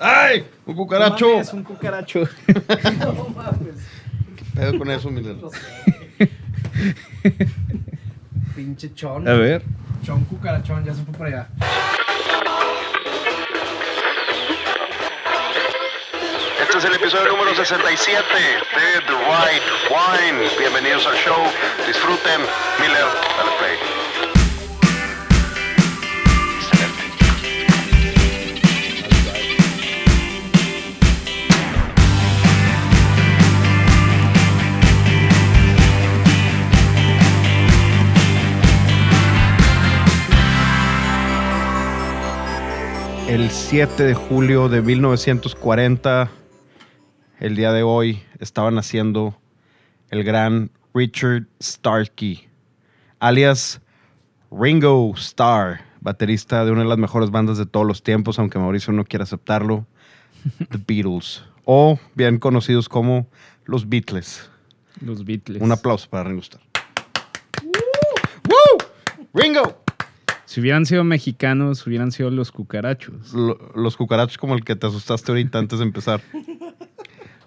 ¡Ay! ¡Un cucaracho! Es un cucaracho. No mames. Pedo con eso, Miller. Pinche chon. A ver. Chon cucarachón, ya se fue por allá. Este es el episodio número 67 de The Right Wine. Bienvenidos al show. Disfruten. Miller, dale play. El 7 de julio de 1940, el día de hoy, estaba naciendo el gran Richard Starkey, alias Ringo Starr, baterista de una de las mejores bandas de todos los tiempos, aunque Mauricio no quiera aceptarlo, The Beatles, o bien conocidos como los Beatles. Los Beatles. Un aplauso para Ringo Starr. ¡Woo! ¡Ringo! Si hubieran sido mexicanos, hubieran sido los cucarachos. Lo- los cucarachos como el que te asustaste ahorita antes de empezar.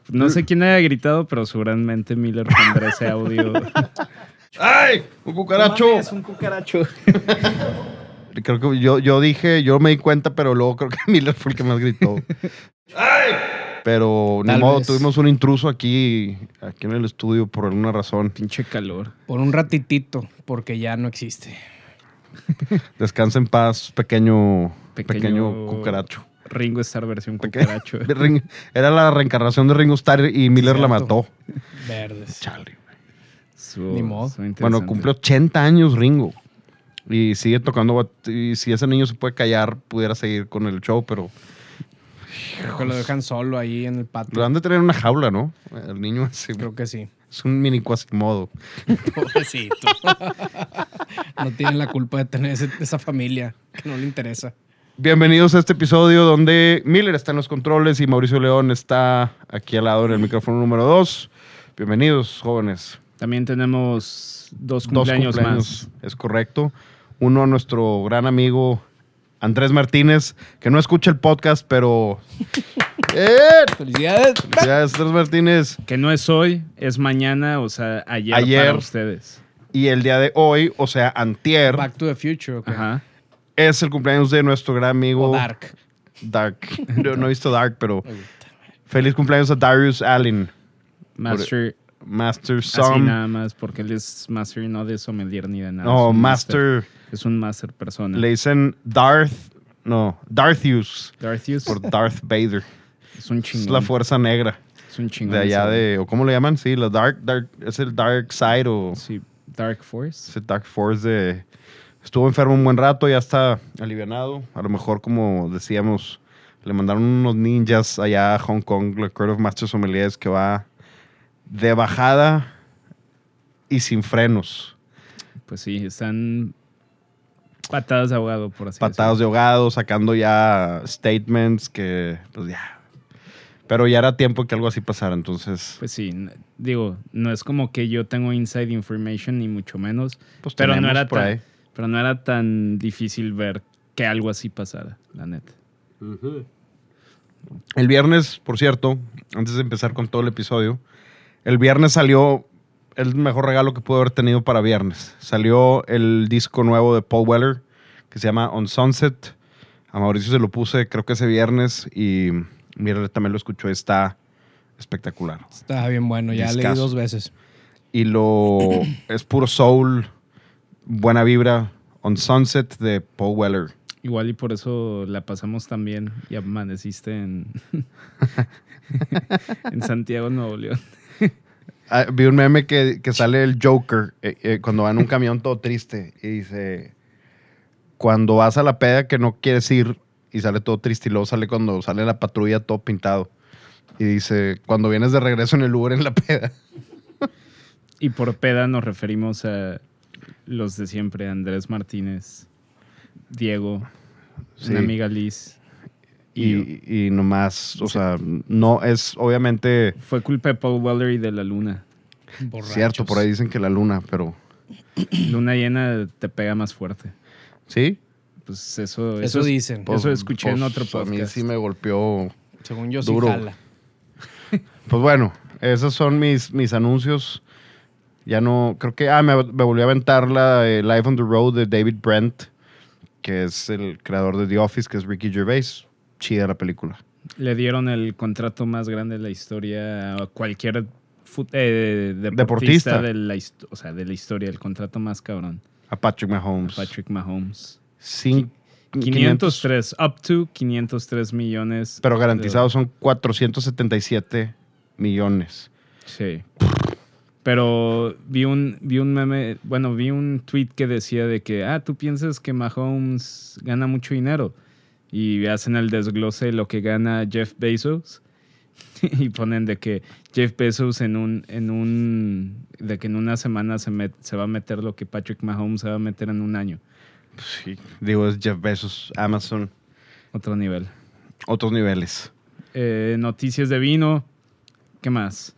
No sé quién haya gritado, pero seguramente Miller pondrá ese audio. ¡Ay! ¡Un cucaracho! Es un cucaracho. Creo que yo, yo dije, yo me di cuenta, pero luego creo que Miller fue el que más gritó. ¡Ay! Pero ni modo, vez. tuvimos un intruso aquí, aquí en el estudio por alguna razón. Pinche calor. Por un ratitito, porque ya no existe. Descansa en paz, pequeño, pequeño, Pequeño- cucaracho. Ringo Starr versión cucaracho. Era la reencarnación de Ringo Starr y Miller la mató. Verdes. Chale. Estuvo- Ni modo. Bueno, cumple 80 años Ringo. Y sigue tocando. Y si ese niño se puede callar, pudiera seguir con el show, pero Creo que lo dejan solo ahí en el lo patio. han de tener en una jaula, ¿no? El niño así, Creo que sí. Es un mini cuasimodo. Pobrecito. no tienen la culpa de tener ese- esa familia que no le interesa. Bienvenidos a este episodio donde Miller está en los controles y Mauricio León está aquí al lado en el micrófono número 2. Bienvenidos, jóvenes. También tenemos dos Dos cumpleaños, cumpleaños, es correcto. Uno a nuestro gran amigo Andrés Martínez, que no escucha el podcast, pero... ¡Eh! ¡Felicidades! Felicidades, Andrés Martínez. Que no es hoy, es mañana, o sea, ayer, Ayer. para ustedes. Y el día de hoy, o sea, antier, Back to the Future. ¿ok? Ajá. es el cumpleaños de nuestro gran amigo... O Dark. Dark. No, no he visto Dark, pero... Feliz cumpleaños a Darius Allen, Master, Master así nada más, porque él es Master y no de sommelier ni de nada. No, un Master... Es un Master persona. Le dicen Darth... No, Darthius. Darthius Por Darth Vader. es un Es chingón. la fuerza negra. Es un chingón. De allá ese de... ¿O cómo le llaman? Sí, la Dark... dark es el Dark Side o... Sí, Dark Force. Ese Dark Force de... Estuvo enfermo un buen rato, ya está alivianado. A lo mejor, como decíamos, le mandaron unos ninjas allá a Hong Kong, la Court of Masters Sommeliers, que va de bajada y sin frenos. Pues sí, están patadas de ahogado, por así Patados de ahogado, sacando ya statements que, pues ya. Pero ya era tiempo que algo así pasara, entonces, Pues sí, digo, no es como que yo tengo inside information, ni mucho menos, pues pero no, era por tan, ahí. pero no era tan difícil ver que algo así pasara, la neta. El viernes, por cierto, antes de empezar con todo el episodio, el viernes salió el mejor regalo que pude haber tenido para viernes. Salió el disco nuevo de Paul Weller que se llama On Sunset. A Mauricio se lo puse creo que ese viernes y mira, también lo escuchó, está espectacular. Está bien bueno. Ya leí dos veces. Y lo es puro soul, buena vibra. On Sunset de Paul Weller. Igual y por eso la pasamos tan bien y amaneciste en, en Santiago, Nuevo León. Ah, vi un meme que, que sale el Joker eh, eh, cuando va en un camión todo triste y dice, cuando vas a la peda que no quieres ir y sale todo triste y luego sale cuando sale la patrulla todo pintado y dice, cuando vienes de regreso en el Uber en la peda. Y por peda nos referimos a los de siempre, Andrés Martínez, Diego, Sí. una amiga Liz. Y. Y, y nomás, o sea, no es obviamente Fue culpa de Paul Weller y de la luna. Borrachos. cierto, por ahí dicen que la luna, pero Luna llena te pega más fuerte. sí, pues eso, Eso es- dicen. Pues, Eso escuché en otro A mí podcast. sí me golpeó. Según yo, Duro. sí jala. Pues bueno, esos son mis, mis anuncios. Ya no, creo que, ah, me, me volví a aventar la eh, Live on the Road de David Brent, que es el creador de The Office, que es Ricky Gervais. Chida la película. Le dieron el contrato más grande de la historia a cualquier fut- eh, deportista, Deportista. De, la, o sea, de la historia, el contrato más cabrón. A Patrick Mahomes. Patrick Mahomes. Cin- 503, up to 503 millones. pero garantizados son 477 millones. Sí. Pero vi un, vi un meme, bueno, vi un tweet que decía de que, ah, tú piensas que Mahomes gana mucho dinero. Y hacen el desglose de lo que gana Jeff Bezos. y ponen de que Jeff Bezos en un, en un, de que en una semana se, met- se va a meter lo que Patrick Mahomes se va a meter en un año. Sí, digo, es Jeff Bezos, Amazon, Otro nivel. otros niveles. Eh, noticias de vino. ¿Qué más?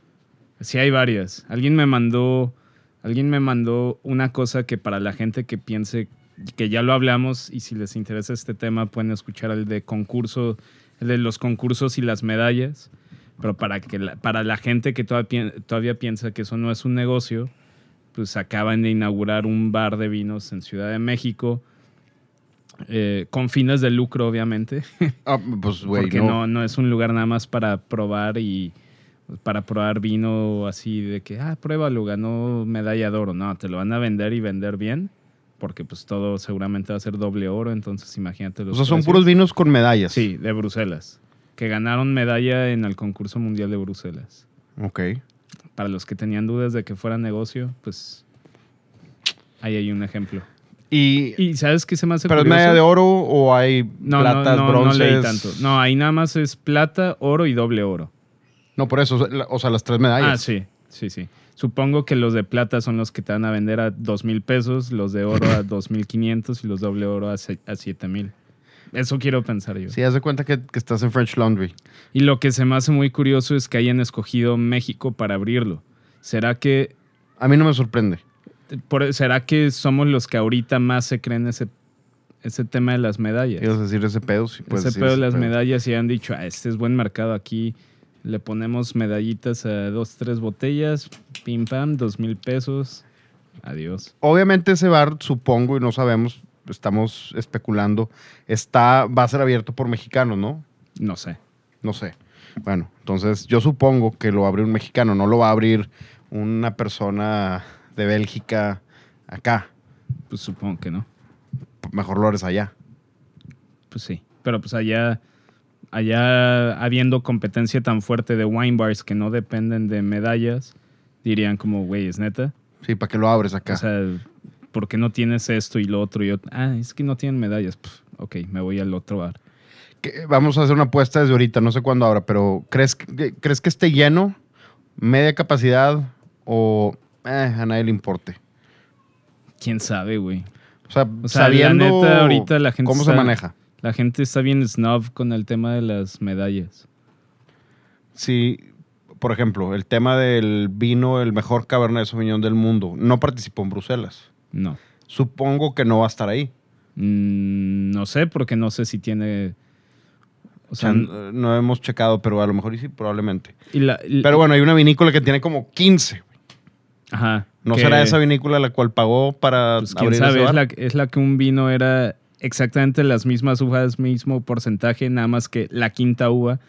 Sí, hay varias. Alguien me mandó. Alguien me mandó una cosa que para la gente que piense que ya lo hablamos y si les interesa este tema pueden escuchar el de concurso, el de los concursos y las medallas. Pero para que la, para la gente que todavía, todavía piensa que eso no es un negocio, pues acaban de inaugurar un bar de vinos en Ciudad de México. Eh, con fines de lucro, obviamente. Ah, pues, güey, Porque no. no. No, es un lugar nada más para probar y para probar vino así de que, ah, pruébalo, ganó medalla de oro. No, te lo van a vender y vender bien, porque pues todo seguramente va a ser doble oro, entonces imagínate O los sea, son puros vinos con medallas. Sí, de Bruselas, que ganaron medalla en el concurso mundial de Bruselas. Ok. Para los que tenían dudas de que fuera negocio, pues ahí hay un ejemplo. Y, ¿Y sabes qué se me hace ¿Pero es curioso? medalla de oro o hay No, platas, no, no, bronces? no leí tanto. No, ahí nada más es plata, oro y doble oro. No, por eso, o sea, las tres medallas. Ah, sí, sí, sí. Supongo que los de plata son los que te van a vender a dos mil pesos, los de oro a dos mil quinientos y los doble oro a, a siete mil. Eso quiero pensar yo. Sí, haz de cuenta que, que estás en French Laundry. Y lo que se me hace muy curioso es que hayan escogido México para abrirlo. ¿Será que, A mí no me sorprende. Por- ¿será que somos los que ahorita más se creen ese, ese tema de las medallas? ¿Ibas a decir ese pedo? Sí, puedes ese pedo de las pedo. medallas y han dicho, ah, este es buen mercado aquí. Le ponemos medallitas a dos, tres botellas, pim pam, dos mil pesos. Adiós. Obviamente ese bar, supongo, y no sabemos, estamos especulando, está, va a ser abierto por mexicanos, ¿no? No sé. No sé. Bueno, entonces yo supongo que lo abre un mexicano, no lo va a abrir una persona de Bélgica acá. Pues supongo que no. Mejor lo abres allá. Pues sí. Pero pues allá, allá habiendo competencia tan fuerte de wine bars que no dependen de medallas, dirían como, güey, es neta. Sí, ¿para qué lo abres acá? O sea, ¿por qué no tienes esto y lo otro? Y otro? Ah, es que no tienen medallas. Pf, ok, me voy al otro bar. Vamos a hacer una apuesta desde ahorita, no sé cuándo ahora, pero ¿crees que, ¿crees que esté lleno? ¿Media capacidad? ¿O eh, a nadie le importe? ¿Quién sabe, güey? O sea, O sea, la sabiendo neta, ahorita la gente cómo está- se maneja. La gente está bien snob con el tema de las medallas. Sí, por ejemplo, el tema del vino, el mejor Cabernet Sauvignon del mundo, no participó en Bruselas. No. Supongo que no va a estar ahí. Mm, no sé, porque no sé si tiene. O O sea, no hemos checado, pero a lo mejor sí, probablemente. y la- y- Pero bueno, hay una vinícola que tiene como 15. Ajá. ¿No que- será esa vinícola la cual pagó para Pues quién abrir sabe, ese es la, es la que un vino era exactamente las mismas uvas, mismo porcentaje, nada más que la quinta uva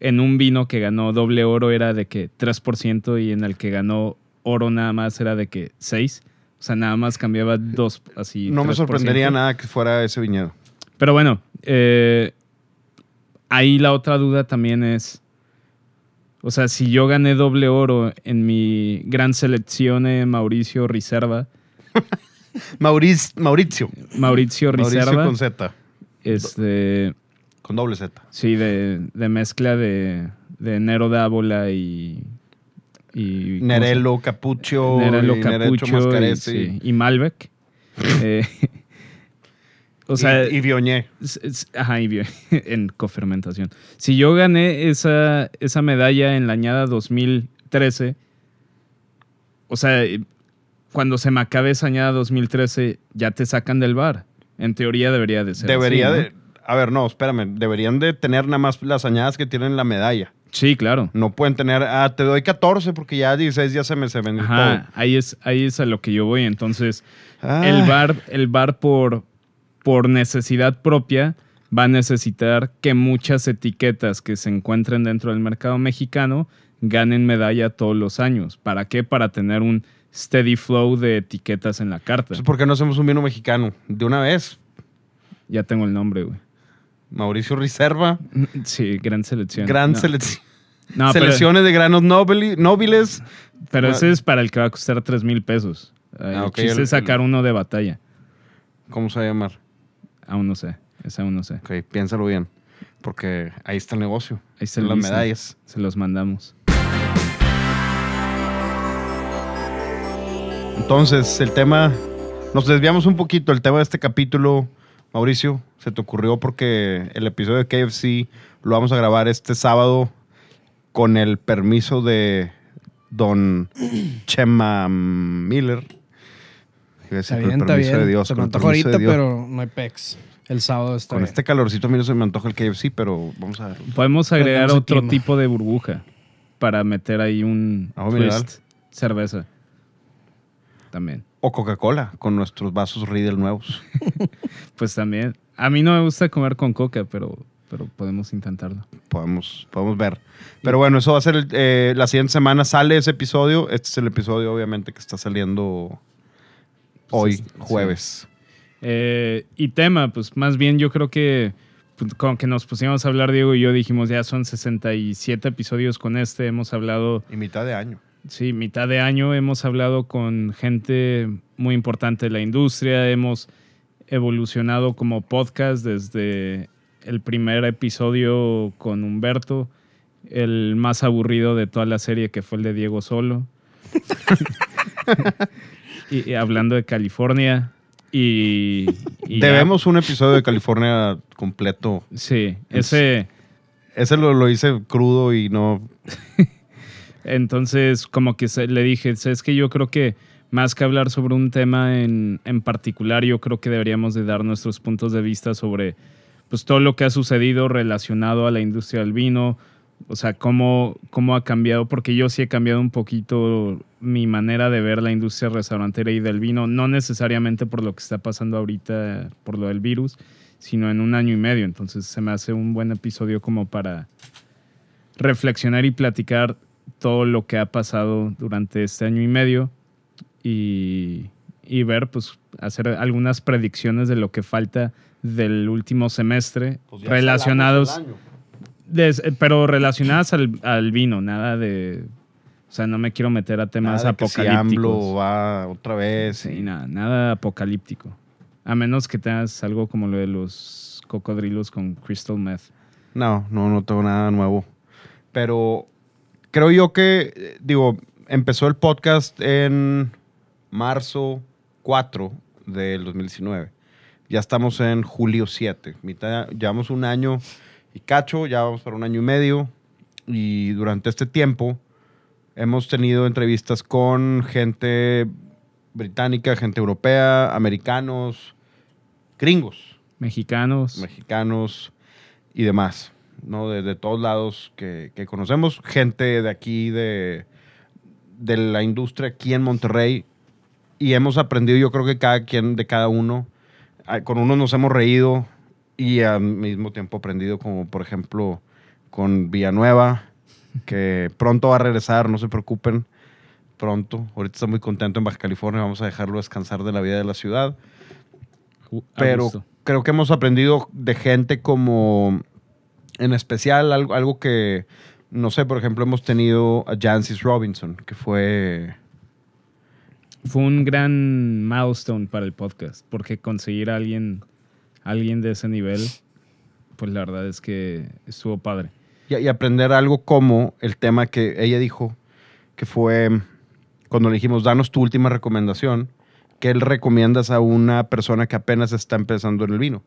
en un vino que ganó doble oro era de que 3% y en el que ganó oro nada más era de que 6. O sea, nada más cambiaba dos, así. no me 3%. sorprendería nada que fuera ese viñedo. Pero bueno, eh, ahí la otra duda también es, o sea, si yo gané doble oro en mi gran selección eh, Mauricio Reserva, Mauriz- Mauricio. Mauricio Mauricio con Z. este, Con doble Z. sí, de, de mezcla de, de Nero Dávola y... y ¿cómo se- Nerello Capucho. Y Nerecho Capucho y, sí, y Malbec. Eh, o sea, y, y es- Ajá, y bio- en cofermentación. Si yo gané esa, esa medalla en la añada 2013, o sea, eh, cuando se me acabe esa añada 2013, ya te sacan del bar. En teoría debería de ser. Debería así, ¿no? de. A ver, no, espérame. Deberían de tener nada más las añadas que tienen la medalla. Sí, claro. No pueden tener. Ah, te doy 14 porque ya 16 ya se me se vendió Ajá, ahí es, ahí es a lo que yo voy. Entonces, el bar, el bar por, por necesidad propia va a necesitar que muchas etiquetas que se encuentren dentro del mercado mexicano ganen medalla todos los años. ¿Para qué? Para tener un steady flow de etiquetas en la carta. pues, ¿Por qué no hacemos un vino mexicano? De una vez. Ya tengo el nombre, güey. Mauricio Reserva. Sí, gran selección. Gran No, selección. no, pero- Selecciones de granos nóbiles. Pero, Ah. ese es para el que va a costar 3 mil pesos. Ah, ok, chiste el- es sacar uno de batalla. ¿Cómo se va a llamar? Aún no sé. Ese aún no sé. Ok, piénsalo bien. Porque ahí está el negocio. Ahí está en el las medallas. Se los mandamos. Entonces, el tema. Nos desviamos un poquito. El tema de este capítulo, Mauricio, se te ocurrió porque el episodio de KFC lo vamos a grabar este sábado con el permiso de don Chema Miller. Está con bien, el está permiso bien. de Dios. Se me con el antoja ahorita, Dios. pero no hay pex. El sábado está Con bien. este calorcito a mí no se me antoja el KFC, pero vamos a ver. Podemos agregar otro clima. tipo de burbuja para meter ahí un Agua mineral. twist. Cerveza. También. O Coca-Cola, con nuestros vasos Riedel nuevos. Pues también. A mí no me gusta comer con coca, pero, pero podemos intentarlo. podemos, podemos ver. Pero bueno, eso va a ser el- eh, la siguiente semana sale ese episodio. Este es el episodio, obviamente, que está saliendo hoy, Sí. jueves. Eh, y tema, pues más bien yo creo que pues, con que nos pusimos a hablar, Diego y yo dijimos ya son 67 episodios con este. Hemos hablado Y mitad de año. Sí, mitad de año hemos hablado con gente muy importante de la industria, hemos evolucionado como podcast desde el primer episodio con Humberto, el más aburrido de toda la serie que fue el de Diego Solo, y, y hablando de California y... y ya- Debemos un episodio de California completo. Sí, ese... Ese lo, lo hice crudo y no. Entonces, como que se- le dije, es que yo creo que más que hablar sobre un tema en, en particular, yo creo que deberíamos de dar nuestros puntos de vista sobre pues, todo lo que ha sucedido relacionado a la industria del vino, o sea, cómo, cómo ha cambiado, porque yo sí he cambiado un poquito mi manera de ver la industria restaurantera y del vino, no necesariamente por lo que está pasando ahorita, por lo del virus, sino en un año y medio. Entonces se me hace un buen episodio como para reflexionar y platicar todo lo que ha pasado durante este año y medio y, y ver, pues, hacer algunas predicciones de lo que falta del último semestre Pues relacionados, des- eh, pero relacionadas al, al vino, nada de, o sea, no me quiero meter a temas Nada que si apocalípticos. va otra vez. Sí, nada, nada apocalíptico. A menos que tengas algo como lo de los cocodrilos con crystal meth. No, no, no tengo nada nuevo. Pero creo yo que, eh, digo, empezó el podcast en marzo 4 del 2019. Ya estamos en julio 7. Mitad, llevamos un año y cacho, ya vamos para un año y medio. Y durante este tiempo hemos tenido entrevistas con gente británica, gente europea, americanos, gringos Mexicanos. mexicanos y demás, ¿no? De, de todos lados que, que conocemos. Gente de aquí, de, de la industria aquí en Monterrey. Y hemos aprendido, yo creo que cada quien de cada uno. Ah, Con unos nos hemos reído y al mismo tiempo aprendido, como por ejemplo con Villanueva, que pronto va a regresar, no se preocupen. Pronto. Ahorita está muy contento en Baja California. Vamos a dejarlo descansar de la vida de la ciudad pero creo que hemos aprendido de gente como, en especial, algo, algo que, no sé, por ejemplo, hemos tenido a Jancis Robinson, que fue, Fue un gran milestone para el podcast, porque conseguir a alguien, alguien de ese nivel, pues la verdad es que estuvo padre. y, aprender algo como el tema que ella dijo, que fue cuando le dijimos, danos tu última recomendación, que él recomiendas a una persona que apenas está empezando en el vino.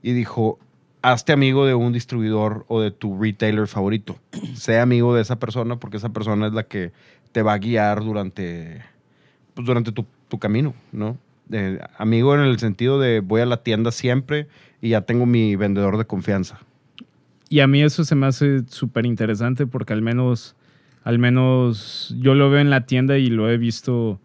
Y dijo, hazte amigo de un distribuidor o de tu retailer favorito. Sea amigo de esa persona porque esa persona es la que te va a guiar durante, pues, durante tu camino, ¿no? Eh, amigo en el sentido de voy a la tienda siempre y ya tengo mi vendedor de confianza. Y a mí eso se me hace súper interesante porque al menos, al menos yo lo veo en la tienda y lo he visto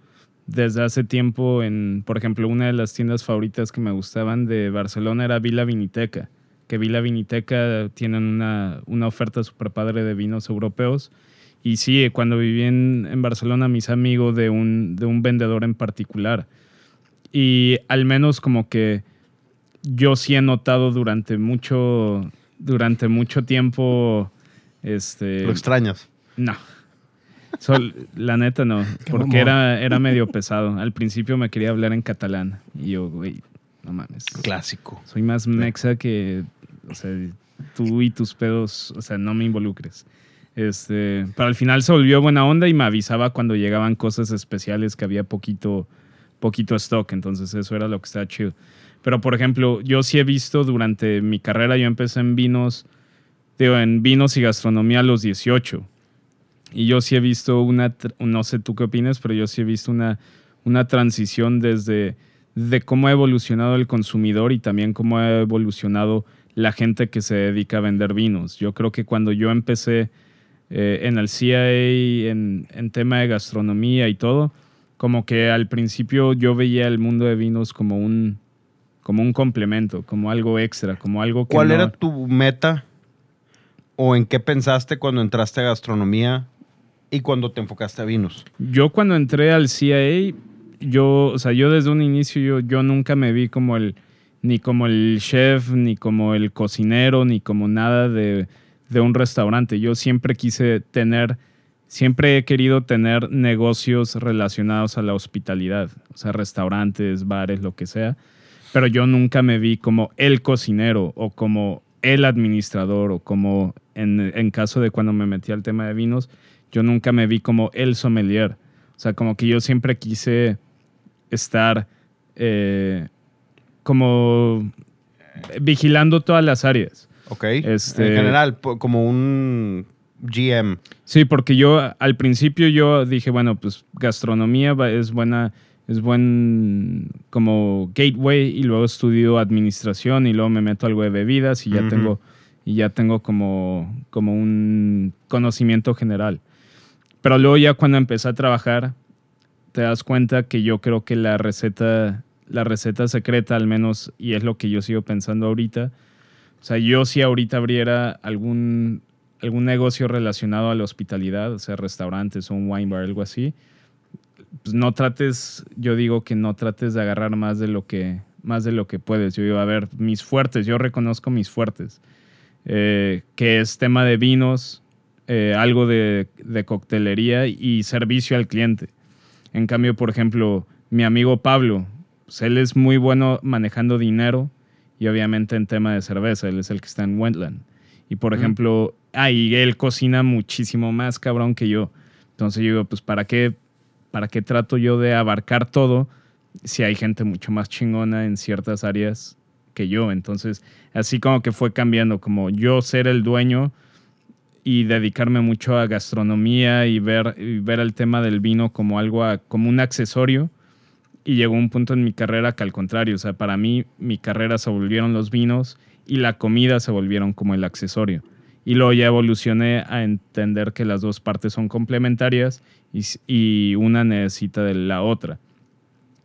desde hace tiempo en, por ejemplo, una de las tiendas favoritas que me gustaban de Barcelona era Vila Viniteca, que Vila Viniteca tienen una, una oferta súper padre de vinos europeos. Y sí, cuando viví en, en Barcelona, mis amigos de un, de un vendedor en particular. Y al menos como que yo sí he notado durante mucho, durante mucho tiempo, este... ¿Lo extrañas? No. Sol- la neta no, porque era, era medio pesado. Al principio me quería hablar en catalán y yo, güey, no mames. Clásico. Soy más mexa que, o sea, tú y tus pedos, o sea, no me involucres. Este, pero al final se volvió buena onda y me avisaba cuando llegaban cosas especiales que había poquito, poquito stock, entonces eso era lo que estaba chido. Pero por ejemplo, yo sí he visto durante mi carrera, yo empecé en vinos, digo, en vinos y gastronomía a los 18. Y yo sí he visto una, no sé tú qué opinas, pero yo sí he visto una, una transición desde de cómo ha evolucionado el consumidor y también cómo ha evolucionado la gente que se dedica a vender vinos. Yo creo que cuando yo empecé eh, en el CIA, en, en tema de gastronomía y todo, como que al principio yo veía el mundo de vinos como un, como un complemento, como algo extra, como algo que ¿Cuál no- era tu meta o en qué pensaste cuando entraste a gastronomía y cuando te enfocaste a vinos? Yo cuando entré al CIA, yo, o sea, yo desde un inicio, yo, yo nunca me vi como el, ni como el chef, ni como el cocinero, ni como nada de, de un restaurante. Yo siempre quise tener, siempre he querido tener negocios relacionados a la hospitalidad, o sea, restaurantes, bares, lo que sea. Pero yo nunca me vi como el cocinero o como el administrador o como en, en caso de cuando me metí al tema de vinos, yo nunca me vi como el sommelier. O sea, como que yo siempre quise estar eh, como vigilando todas las áreas. ¿Ok? Este- En general, como un GM. Sí, porque yo al principio yo dije, bueno, pues gastronomía es buena, es buen como gateway y luego estudio administración y luego me meto algo de bebidas y ya tengo y ya tengo como, como un conocimiento general. Pero luego ya cuando empecé a trabajar te das cuenta que yo creo que la receta la receta secreta al menos y es lo que yo sigo pensando ahorita. O sea, yo si ahorita abriera algún algún negocio relacionado a la hospitalidad, o sea, restaurantes o un wine bar, algo así, pues no trates, yo digo que no trates de agarrar más de lo que, más de lo que puedes. Yo digo, a ver, mis fuertes, yo reconozco mis fuertes, eh, que es tema de vinos, eh, algo de, coctelería y servicio al cliente. En cambio, por ejemplo, mi amigo Pablo, pues él es muy bueno manejando dinero y obviamente en tema de cerveza, él es el que está en Wentland. Y por ejemplo, ah, y él cocina muchísimo más cabrón que yo. Entonces yo digo, pues ¿para qué, ¿para qué trato yo de abarcar todo si hay gente mucho más chingona en ciertas áreas que yo? Entonces, así como que fue cambiando, como yo ser el dueño y dedicarme mucho a gastronomía y ver, y ver el tema del vino como algo, a- como un accesorio. Y llegó un punto en mi carrera que al contrario, o sea, para mí mi carrera se volvieron los vinos y la comida se volvieron como el accesorio. Y luego ya evolucioné a entender que las dos partes son complementarias y, una necesita de la otra.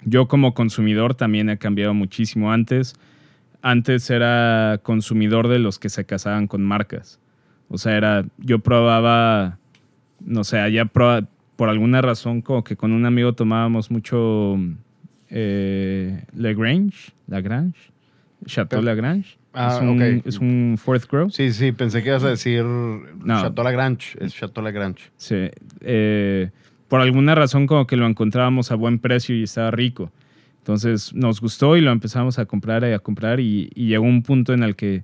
Yo como consumidor también he cambiado muchísimo. Antes, antes era consumidor de los que se casaban con marcas. O sea, era, yo probaba, no sé, allá proba- por alguna razón como que con un amigo tomábamos mucho eh, Lagrange, Lagrange, Chateau Lagrange. Ah, es, un, ok. es un fourth grow. Sí, sí, pensé que ibas a decir Chateau Lagrange. Es Chateau Lagrange. Sí. eh, por alguna razón como que lo encontrábamos a buen precio y estaba rico. Entonces nos gustó y lo empezamos a comprar y a comprar y, y llegó un punto en el que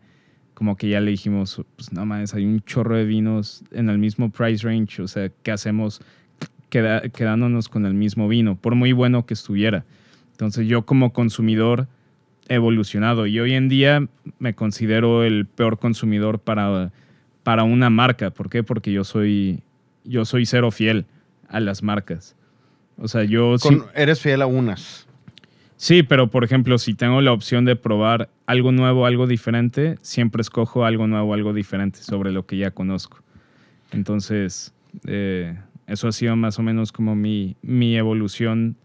como que ya le dijimos, pues no mames, hay un chorro de vinos en el mismo price range, o sea, ¿qué hacemos queda- quedándonos con el mismo vino? Por muy bueno que estuviera. Entonces yo como consumidor evolucionado y hoy en día me considero el peor consumidor para, para una marca. ¿Por qué? Porque yo soy, yo soy cero fiel a las marcas. O sea, yo sí- eres fiel a unas. Sí, pero por ejemplo, si tengo la opción de probar algo nuevo, algo diferente, siempre escojo algo nuevo, algo diferente sobre lo que ya conozco. Entonces, eh, eso ha sido más o menos como mi, mi evolución,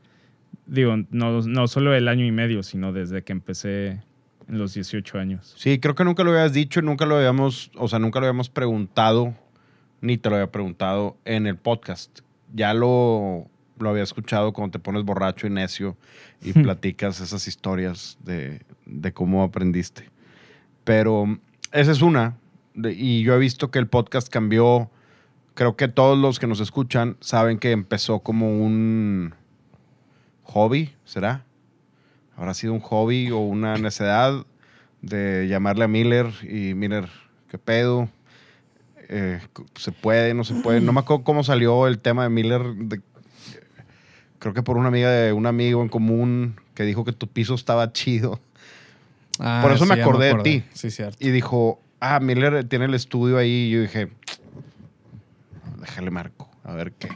digo, no, no solo el año y medio, sino desde que empecé en los 18 años. Sí, creo que nunca lo habías dicho, nunca lo habíamos, o sea, nunca lo habíamos preguntado, ni te lo había preguntado en el podcast. Ya lo, lo había escuchado cuando te pones borracho y necio y platicas esas historias de, de cómo aprendiste. Pero esa es una. de- y yo he visto que el podcast cambió. Creo que todos los que nos escuchan saben que empezó como un hobby, ¿será? Habrá sido un hobby o una necesidad de llamarle a Miller y Miller, ¿qué pedo? Eh, ¿Se puede? ¿No se puede? No me acuerdo cómo salió el tema de Miller. de- creo que por una amiga de un amigo en común que dijo que tu piso estaba chido. Ah, Por eso me sí, ya acordé de ti. Sí, cierto. Y dijo, ah, Miller tiene el estudio ahí. Y yo dije, déjale marco, a ver qué.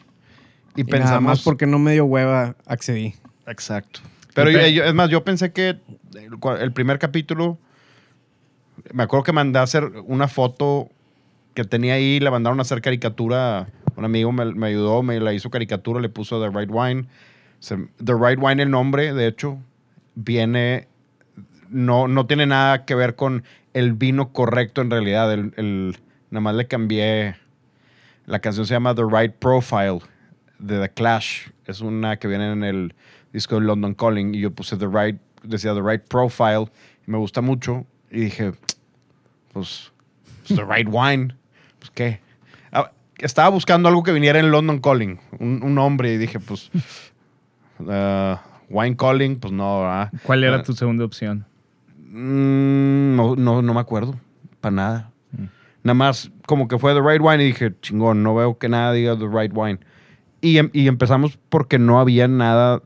Y, Y nada pensamos... más porque no me dio hueva accedí. Exacto. Pero yo- yo- es más, yo pensé que el primer capítulo, me acuerdo que mandé a hacer una foto que tenía ahí, la mandaron a hacer caricatura. Un amigo me, me ayudó, me la hizo caricatura, le puso The Right Wine. Se- The Right Wine, el nombre, de hecho, viene, no, no tiene nada que ver con el vino correcto en realidad. El, el- nada más le cambié, la canción se llama The Right Profile de The Clash. Es una que viene en el disco de London Calling y yo puse The Right, decía The Right Profile. Y me gusta mucho y dije, pues, pues, The Right Wine. Pues, ¿qué? Ah, estaba buscando algo que viniera en London Calling, un, un nombre y dije, pues, ah, Wine Calling, pues no, ¿verdad? ¿Cuál era Ah, tu segunda opción? Mm, no, no, no me acuerdo. Para nada. Nada más como que fue The Right Wine y dije, chingón, no veo que nada diga The Right Wine. Y, em- y empezamos porque no había nada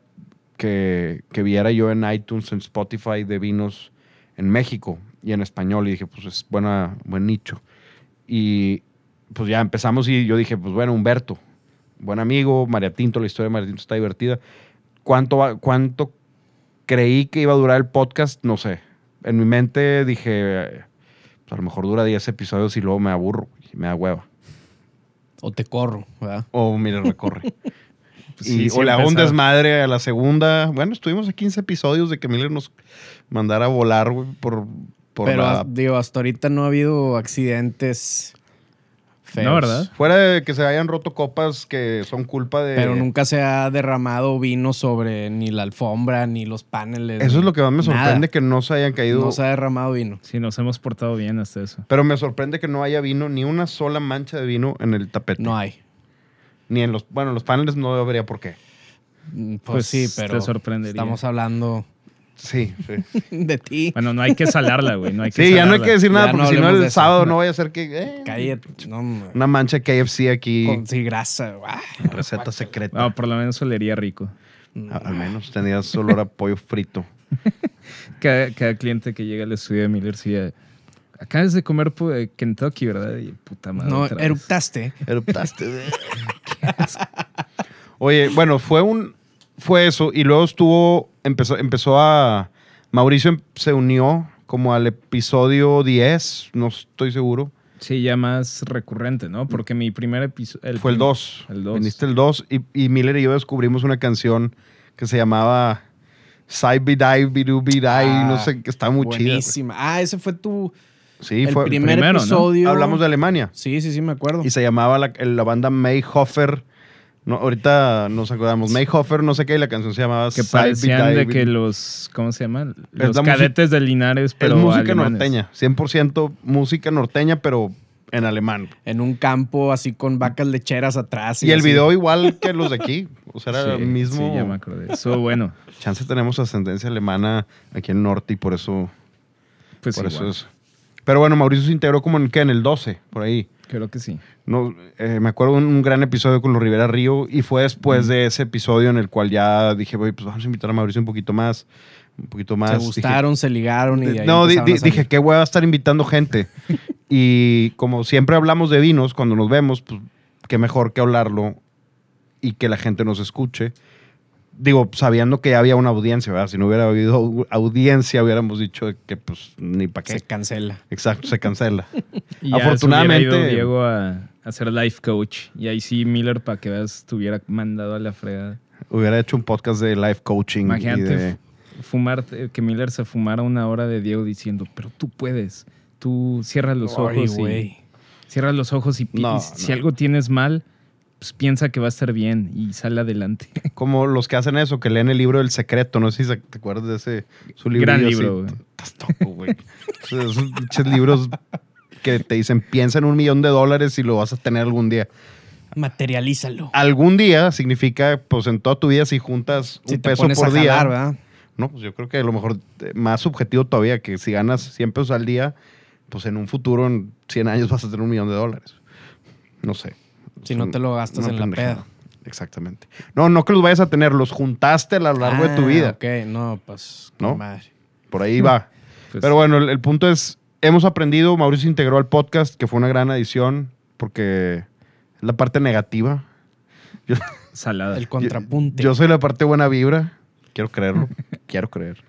que, que viera yo en iTunes, en Spotify de vinos en México y en español. Y dije, pues es buena, buen nicho. Y pues ya empezamos y yo dije, pues bueno, Humberto, buen amigo, María Tinto, la historia de María Tinto está divertida. ¿Cuánto, va- cuánto creí que iba a durar el podcast? No sé. En mi mente dije, pues a lo mejor dura 10 episodios y luego me aburro y me da hueva. O te corro, ¿verdad? O mire, recorre. Pues y, sí, sí o le hago un empezaba. desmadre a la segunda. Bueno, estuvimos a 15 episodios de que Miller nos mandara a volar, güey, por, por Pero la- digo, hasta ahorita no ha habido accidentes feos. No, ¿verdad? Fuera de que se hayan roto copas que son culpa de... Pero nunca se ha derramado vino sobre ni la alfombra, ni los paneles. Eso es lo que más me nada. sorprende, que no se hayan caído... No se ha derramado vino. Sí, nos hemos portado bien hasta eso. Pero me sorprende que no haya vino, ni una sola mancha de vino en el tapete. No hay. Ni en los... Bueno, en los paneles no debería por qué. Mm, Pues, Pues sí, te pero sorprendería. estamos hablando Sí, sí. de ti. Bueno, no hay que salarla, güey. No hay que Sí, ya no hay que decir nada, Ya porque no si no el sábado no vaya a ser que... eh, Cállate. No, Una mancha KFC aquí. con, sí, grasa. Ah, receta secreta. No, por lo menos olería rico. A- Al menos tenías olor a pollo frito. Cada, cada cliente que llega al estudio de Miller sí, eh, acabas de comer eh, Kentucky, ¿verdad? Y puta madre. no, eruptaste. Eruptaste. Oye, bueno, fue un fue eso y luego estuvo empezó empezó a Mauricio em- se unió como al episodio 10, no estoy seguro. Sí, ya más recurrente, ¿no? Porque mi primer episodio... Fue el 2. El 2. Viniste el 2 y, y Miller y yo descubrimos una canción que se llamaba Side Be Die, Be Die, Ah, no sé, que estaba muy chida. Buenísima. Ah, ese fue tu Sí, el fue primer primero, ¿no? episodio. hablamos de Alemania. Sí, sí, sí, me acuerdo. Y se llamaba la, la banda Mayhofer. No, ahorita nos acordamos. Mayhofer, no sé qué, y la canción se llamaba Que parecían de que los... ¿Cómo se llaman? Los cadetes de Linares, pero es música alemanes. norteña, 100% música norteña, pero en alemán. En un campo así con vacas lecheras atrás. Y el así. video igual que los de aquí. O sea, era Sí, el mismo. Sí, ya me acordé. Estuvo bueno. Chance tenemos ascendencia alemana aquí en el norte y por eso, Pues por igual. eso es. Pero bueno, Mauricio se integró como en, ¿qué? en el 12, por ahí. Creo que sí. No, eh, me acuerdo de un gran episodio con los Rivera Río y fue después de ese episodio en el cual ya dije, "Oye, pues vamos a invitar a Mauricio un poquito más, un poquito más. Se Dije, gustaron, se ligaron y de ahí no, di- di- a dije, qué hueva estar invitando gente. y como siempre hablamos de vinos, cuando nos vemos, pues qué mejor que hablarlo y que la gente nos escuche. Digo, sabiendo que ya había una audiencia, ¿verdad? Si no hubiera habido au- audiencia, hubiéramos dicho que pues ni para qué. Se cancela. Exacto, se cancela. Y ya se Afortunadamente- hubiera ido Diego a, a hacer life coach. Y ahí sí Miller, para que veas, estuviera mandado a la fregada. Hubiera hecho un podcast de life coaching. y Imagínate de- fumar, eh, que Miller se fumara una hora de Diego diciendo, pero tú puedes. Tú cierra los Ay, ojos y güey. cierra los ojos y, No, y si no. algo tienes mal, pues piensa que va a estar bien y sale adelante. Como los que hacen eso, que leen el libro del secreto. No sé si te acuerdas de ese. Su Gran librillo así. libro, güey. Estás topo, güey. Esos libros que te dicen piensa en un millón de dólares y lo vas a tener algún día. Materialízalo. Algún día significa, pues en toda tu vida, si juntas un te peso pones por a día. jalar, ¿verdad? No, pues yo creo que a lo mejor eh, más subjetivo todavía, que si ganas 100 pesos al día, pues en un futuro, en 100 años, vas a tener un millón de dólares. No sé. Si no te lo gastas en la peda. Exactamente. No, no que los vayas a tener, los juntaste a lo largo de tu Ah, vida. Ok, no, pues. ¿No? madre. Por ahí va. Pues, Pero bueno, el, el punto es, hemos aprendido, Mauricio integró al podcast, que fue una gran adición, porque es la parte negativa. salada. El contrapunte. Yo soy la parte buena vibra, quiero creerlo, quiero creer.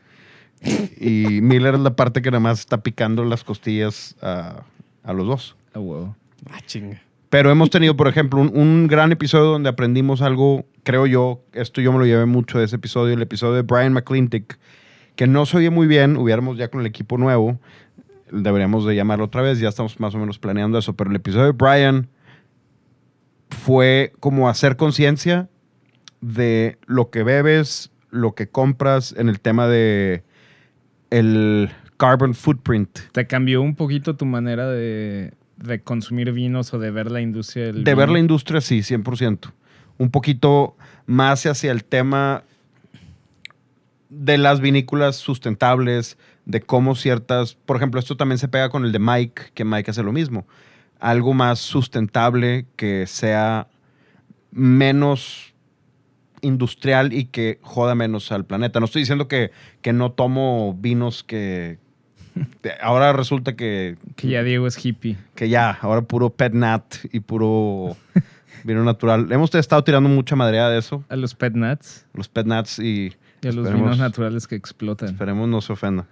Y Miller es la parte que nada más está picando las costillas a, a los dos. Ah, huevo. Ah, chinga. Pero hemos tenido, por ejemplo, un, un gran episodio donde aprendimos algo, creo yo, esto yo me lo llevé mucho de ese episodio, el episodio de Brian McClintic, que no se oye muy bien, hubiéramos ya con el equipo nuevo, deberíamos de llamarlo otra vez, ya estamos más o menos planeando eso, pero el episodio de Brian fue como hacer conciencia de lo que bebes, lo que compras en el tema de el carbon footprint. ¿Te cambió un poquito tu manera de, de consumir vinos o de ver la industria del De ver la industria, sí, 100%. Un poquito más hacia el tema de las vinícolas sustentables, de cómo ciertas, por ejemplo, esto también se pega con el de Mike, que Mike hace lo mismo. Algo más sustentable que sea menos industrial y que joda menos al planeta. No estoy diciendo que, que no tomo vinos que... Ahora resulta que Que ya Diego es hippie. que ya, ahora puro pet nat y puro vino natural. Hemos estado tirando mucha madreada de eso, A los pet nuts los pet nats y y a los vinos naturales que explotan. esperemos no se ofenda.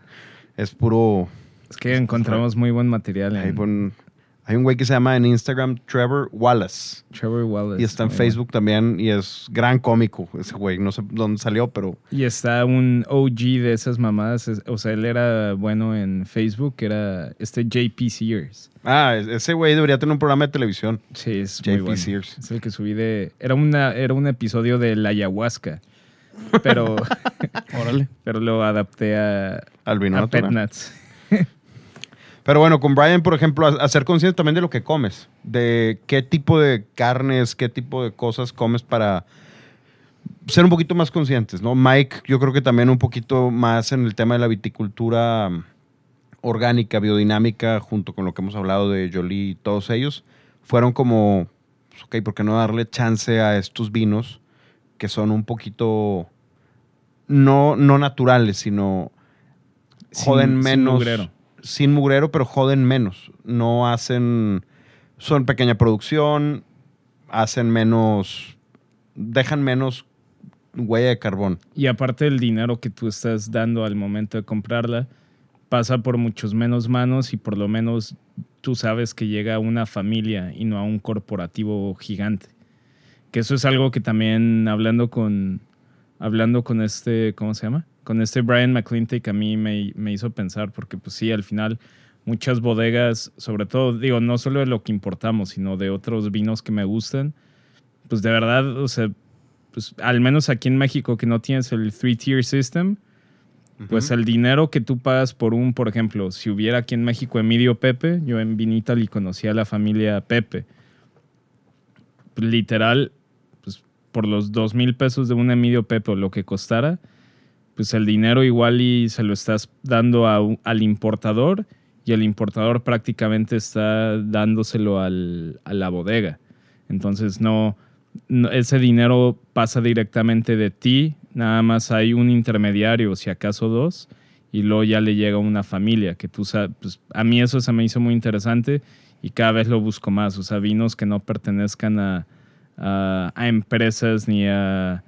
Es puro... Es que encontramos muy buen material Hay, en buen- hay un güey que se llama en Instagram Trevor Wallace Trevor Wallace. y está en Facebook también y es gran cómico ese güey. No sé dónde salió, pero. Y está un OG de esas mamadas. O sea, él era bueno en Facebook, era este JP Sears. ah, es- ese güey debería tener un programa de televisión. Sí, es muy JP bueno. Sears. Es el que subí de... Era, una, era un episodio de la ayahuasca, pero, Órale. pero lo adapté a, Al vino a pet nuts. Pero bueno, con Brian, por ejemplo, ha- hacer conciencia también de lo que comes, de qué tipo de carnes, qué tipo de cosas comes para ser un poquito más conscientes, ¿no? Mike, yo creo que también un poquito más en el tema de la viticultura mm, orgánica, biodinámica, junto con lo que hemos hablado de Jolie y todos ellos, fueron como, pues, ok, ¿por qué no darle chance a estos vinos que son un poquito, no, no naturales, sino joden Sin- menos. Sin mugrero, pero joden menos. No hacen. Son pequeña producción, hacen menos. Dejan menos huella de carbón. Y aparte del dinero que tú estás dando al momento de comprarla, pasa por muchos menos manos y por lo menos tú sabes que llega a una familia y no a un corporativo gigante. Que eso es algo que también hablando con, hablando con este, ¿cómo se llama? Con este Brian McClintic a mí me, me hizo pensar, porque pues sí, al final muchas bodegas, sobre todo, digo, no solo de lo que importamos, sino de otros vinos que me gustan, pues de verdad, o sea, pues al menos aquí en México que no tienes el three-tier system, pues el dinero que tú pagas por un, por ejemplo, si hubiera aquí en México Emilio Pepe, yo en Vinital y conocía a la familia Pepe. Literal, pues por los dos mil pesos de un Emilio Pepe o lo que costara, pues el dinero igual y se lo estás dando a al importador y el importador prácticamente está dándoselo al- a la bodega. Entonces no, ese dinero pasa directamente de ti, nada más hay un intermediario, si acaso dos, y luego ya le llega una familia, que tú pues, a mí eso se me hizo muy interesante y cada vez lo busco más, o sea, vinos que no pertenezcan a, a- a empresas ni a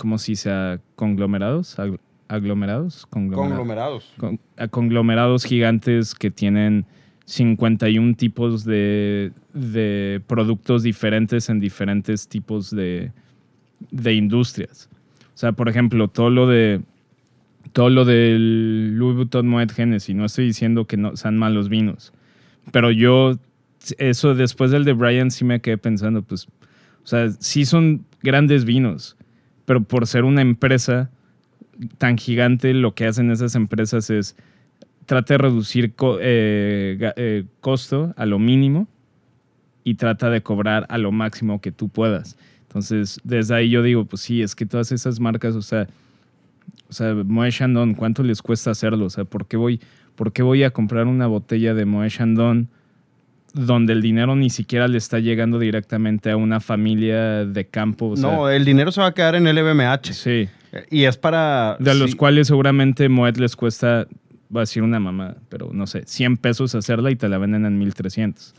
¿cómo se dice? A conglomerados, Ag- aglomerados, conglomerados. Conglomerados. Con- conglomerados gigantes que tienen 51 tipos de, de productos diferentes en diferentes tipos de, de industrias. O sea, por ejemplo, todo lo de todo lo del Louis Vuitton Moet Hennessy, no estoy diciendo que no sean malos vinos, pero yo eso después del de Brian sí me quedé pensando, pues, o sea, sí son grandes vinos, pero por ser una empresa tan gigante, lo que hacen esas empresas es trata de reducir eh, eh, costo a lo mínimo y trata de cobrar a lo máximo que tú puedas. Entonces, desde ahí yo digo, pues sí, es que todas esas marcas, o sea, o sea, Moët Chandon, ¿cuánto les cuesta hacerlo? O sea, ¿por qué voy, por qué voy a comprar una botella de Moët Chandon donde el dinero ni siquiera le está llegando directamente a una familia de campo? O sea, no, el dinero se va a quedar en el LVMH. sí. Y es para... De los cuales seguramente Moet les cuesta, va a decir una mamá, pero no sé, 100 pesos hacerla y te la venden en 1300.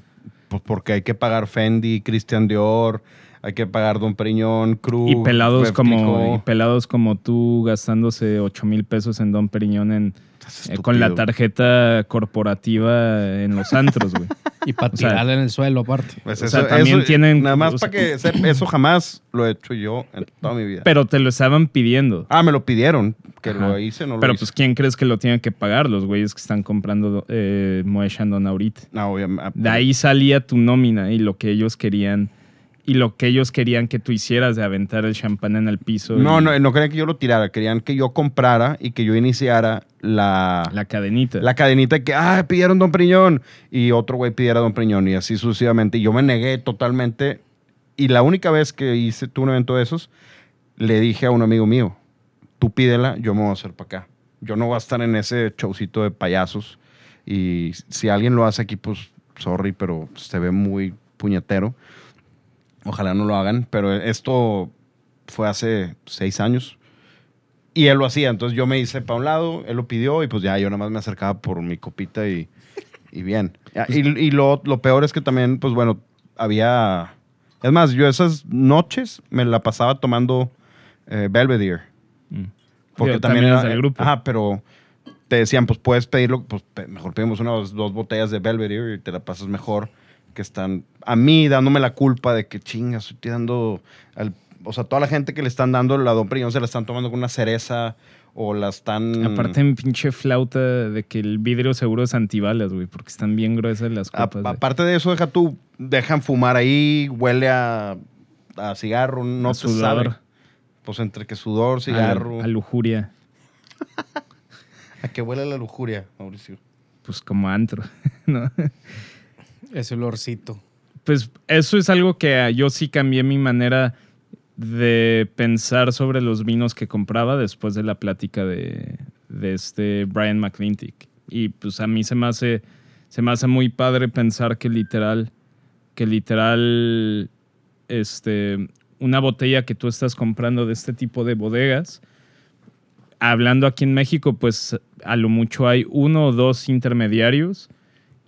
Pues porque hay que pagar Fendi, Christian Dior, hay que pagar Don Periñón, Cruz. Y pelados como y pelados como tú gastándose 8 mil pesos en Don Periñón en, eh, con la tarjeta corporativa en los antros, güey. Y para O sea, tirarla en el suelo, aparte. Pues O eso, sea, también eso- tienen- Nada más o sea- para que sepa, eso jamás lo he hecho yo en toda mi vida. Pero te lo estaban pidiendo. ah, me lo pidieron. Que Ajá. lo hice, no lo Pero hice. pues, ¿quién crees que lo tienen que pagar? Los güeyes que están comprando eh, Moët Chandon ahorita. No, obviamente. De ahí salía tu nómina y lo que ellos querían y lo que ellos querían que tú hicieras de aventar el champán en el piso. No, y no, no querían que yo lo tirara, querían que yo comprara y que yo iniciara la, La cadenita. la cadenita de que, ah, pidieron Don Priñón y otro güey pidiera Don Priñón y así sucesivamente. Y yo me negué totalmente. Y la única vez que hice tuve un evento de esos, le dije a un amigo mío, tú pídela, yo me voy a hacer para acá. Yo no voy a estar en ese showcito de payasos. Y si alguien lo hace aquí, pues, sorry, pero se ve muy puñetero. Ojalá no lo hagan, pero esto fue hace seis años. Y él lo hacía, entonces yo me hice para un lado, él lo pidió y pues ya yo nada más me acercaba por mi copita y, y bien. Ah, Y, y lo, lo peor es que también, pues bueno, había... Es más, yo esas noches me la pasaba tomando eh, Belvedere. Mm. Porque Yo también, también era... del grupo. Ajá, pero te decían, pues puedes pedirlo, pues mejor pedimos unas dos botellas de Belvedere y te la pasas mejor que están a mí dándome la culpa de que chingas, estoy dando al, o sea, toda la gente que le están dando la Don Periñón se la están tomando con una cereza o la están Aparte, mi pinche flauta de que el vidrio seguro es antibalas, güey, porque están bien gruesas las A- copas. aparte de eso, deja tú, dejan fumar ahí, huele a, a cigarro, no A se sudor. sabe. Pues entre que sudor, A- cigarro. A, lujuria. ¿A qué huele la lujuria, Mauricio? Pues como antro, ¿no? Ese olorcito. Pues eso es algo que ah, yo sí cambié mi manera de pensar sobre los vinos que compraba después de la plática de, de este Brian McClintic. Y pues a mí se me hace, se me hace muy padre pensar que literal, que literal, este, una botella que tú estás comprando de este tipo de bodegas, hablando aquí en México, pues a lo mucho hay uno o dos intermediarios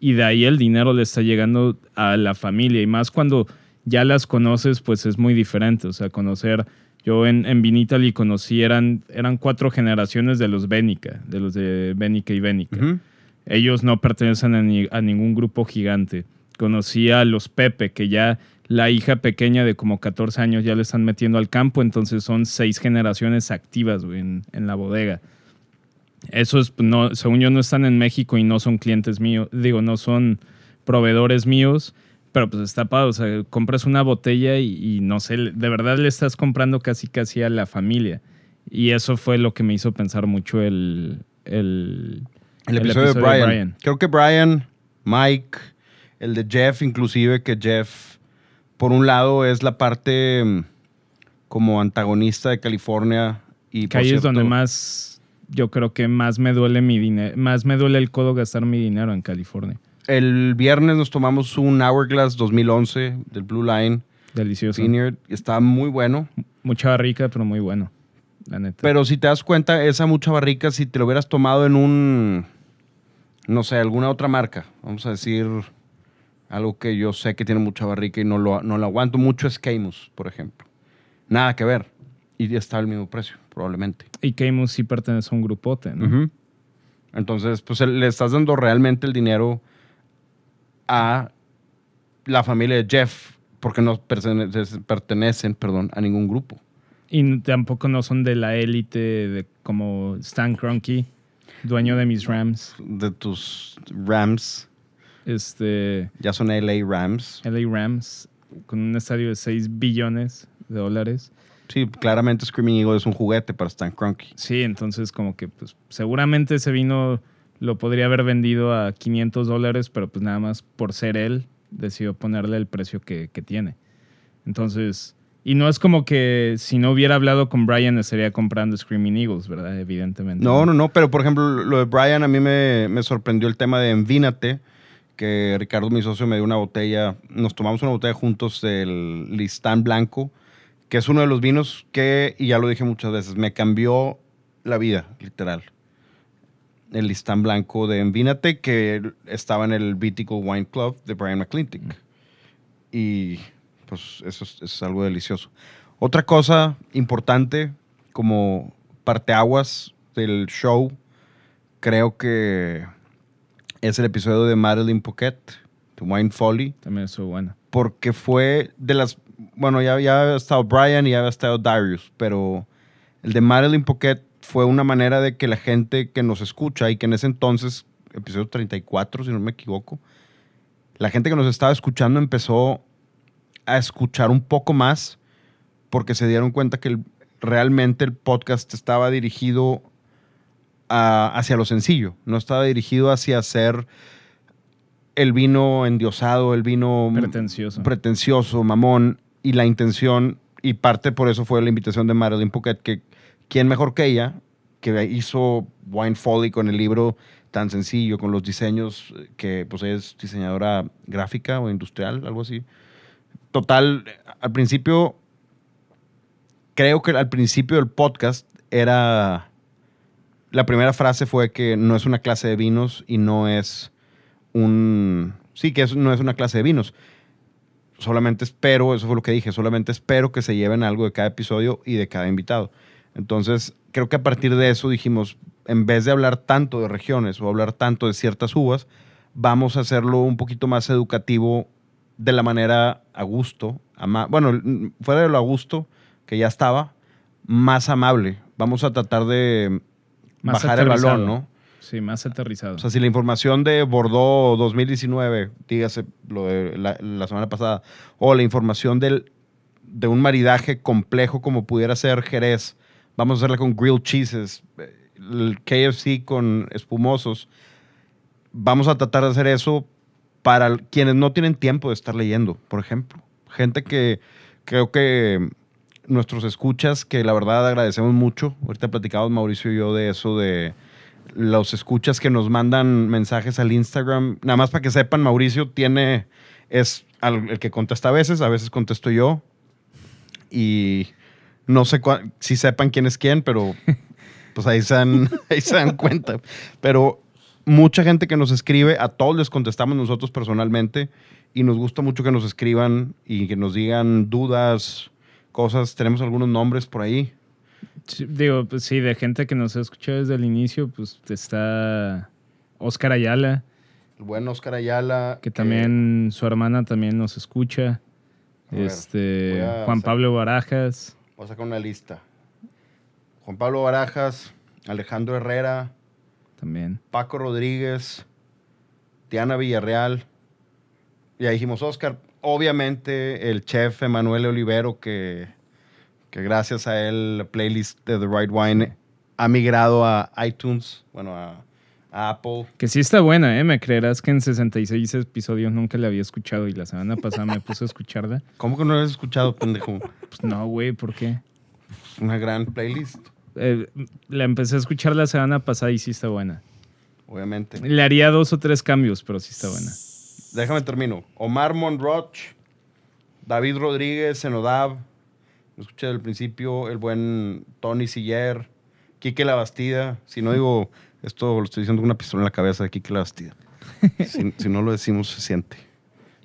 y de ahí el dinero le está llegando a la familia y más cuando ya las conoces, pues es muy diferente. O sea, conocer, yo en, en Vinitaly conocí, eran, eran cuatro generaciones de los Bénica, de los de Bénica y Bénica. Ujú. Ellos no pertenecen a, ni- a ningún grupo gigante. Conocí a los Pepe, que ya la hija pequeña de como 14 años ya le están metiendo al campo, entonces son seis generaciones activas güey, en, en la bodega. Esos, no, según yo, no están en México y no son clientes míos, digo, no son proveedores míos, pero pues está padre, o sea, compras una botella y, y no sé, de verdad le estás comprando casi casi a la familia. Y eso fue lo que me hizo pensar mucho el, el, El episodio, de, Brian. Creo que Brian, Mike, el de Jeff, inclusive, que Jeff, por un lado, es la parte mm, como antagonista de California. Y Que ahí es donde más, yo creo que más me duele mi dinero, más me duele el codo gastar mi dinero en California. El viernes nos tomamos un Hourglass 2011 del Blue Line Delicioso. Vineyard. Estaba muy bueno. Mucha barrica, pero muy bueno, la neta. Pero si te das cuenta, esa mucha barrica, si te lo hubieras tomado en un, no sé, alguna otra marca, vamos a decir algo que yo sé que tiene mucha barrica y no lo, no lo aguanto mucho, es Camus, por ejemplo. Nada que ver. y ya está al mismo precio, probablemente. Y Camus sí pertenece a un grupote, ¿no? Entonces, pues el- le estás dando realmente el dinero a la familia de Jeff, porque no pertene- pertenecen perdón, a ningún grupo. Y tampoco no son de la élite de como Stan Kroenke, dueño de mis Rams. De tus Rams, Este, ya son LA Rams. LA Rams, con un estadio de 6 billones de dólares. Sí, claramente Screaming Eagle es un juguete para Stan Kroenke. Sí, entonces como que pues seguramente ese vino lo podría haber vendido a 500 dólares, pero pues nada más por ser él decidió ponerle el precio que, que tiene. Entonces, y no es como que si no hubiera hablado con Brian estaría comprando Screaming Eagles, ¿verdad? Evidentemente. No, no, no, pero por ejemplo, lo de Brian a mí me, me sorprendió el tema de Envínate, que Ricardo, mi socio, me dio una botella, nos tomamos una botella juntos del Listán Blanco, que es uno de los vinos que, y ya lo dije muchas veces, me cambió la vida, literal. El Listán Blanco de Envínate, que estaba en el Vitical Wine Club de Brian McClintic. Y pues eso es, eso es algo delicioso. Otra cosa importante, como parteaguas del show, creo que es el episodio de Madeline Pocket, de Wine Folly, También eso bueno. porque fue de las. Bueno, ya, ya había estado Brian y ya había estado Darius, pero el de Madeline Pocket fue una manera de que la gente que nos escucha y que en ese entonces, episodio 34, si no me equivoco, la gente que nos estaba escuchando empezó a escuchar un poco más porque se dieron cuenta que el- realmente el podcast estaba dirigido a- hacia lo sencillo, no estaba dirigido hacia hacer el vino endiosado, el vino Pretencioso. pretencioso, mamón, y la intención, y parte por eso fue la invitación de Marilyn Pocket, que quién mejor que ella, que hizo Wine Folly con el libro tan sencillo, con los diseños, eh, que pues ella es diseñadora gráfica o industrial, algo así. Total, al principio, creo que al principio del podcast era, la primera frase fue que no es una clase de vinos y no es un, sí, que no es una clase de vinos. Solamente espero, eso fue lo que dije, solamente espero que se lleven algo de cada episodio y de cada invitado. Entonces, creo que a partir de eso dijimos, en vez de hablar tanto de regiones o hablar tanto de ciertas uvas, vamos a hacerlo un poquito más educativo de la manera a gusto, ama- bueno, fuera de lo a gusto, que ya estaba, más amable. Vamos a tratar de Más bajar el balón. ¿no? Sí, más aterrizado. O sea, si la información de Bordeaux 2019, dígase lo de la, la semana pasada, o la información del, de un maridaje complejo como pudiera ser Jerez, vamos a hacerla con grilled cheeses, el KFC con espumosos, vamos a tratar de hacer eso para quienes no tienen tiempo de estar leyendo, por ejemplo. Gente que creo que nuestros escuchas, que la verdad agradecemos mucho, ahorita platicamos Mauricio y yo de eso, de los escuchas que nos mandan mensajes al Instagram. Nada más para que sepan, Mauricio tiene, es al- el que contesta a veces, a veces contesto yo. Y no sé cua- si sepan quién es quién, pero pues ahí se, dan, ahí se dan cuenta. Pero mucha gente que nos escribe, a todos les contestamos nosotros personalmente y nos gusta mucho que nos escriban y que nos digan dudas, cosas. Tenemos algunos nombres por ahí. Sí, digo, pues sí, de gente que nos ha escuchado desde el inicio, pues está Oscar Ayala, El buen Oscar Ayala. que también su hermana también nos escucha. A este Juan Pablo Barajas, Voy a sacar una lista. Juan Pablo Barajas, Alejandro Herrera, también. Paco Rodríguez, Diana Villarreal. Ya dijimos Oscar. Obviamente el chef Emanuel Olivero, que, que gracias a él la playlist de The Right Wine ha migrado a iTunes, bueno, a, a Apple. Que sí está buena, ¿eh? Me creerás que en 66 episodios nunca la había escuchado y la semana pasada me puse a escucharla. ¿Cómo que no lo has escuchado, pendejo? Pues no, güey, ¿por qué? Una gran playlist, Eh, la empecé a escuchar la semana pasada y sí está buena. obviamente. Le haría dos o tres cambios, pero sí está buena. Déjame termino. Omar Monroch, David Rodríguez, Senodab. Lo escuché del principio. El buen Tony Siller, Quique La Bastida. Si no digo esto, lo estoy diciendo con una pistola en la cabeza de Quique La Bastida. si, si no lo decimos, se siente.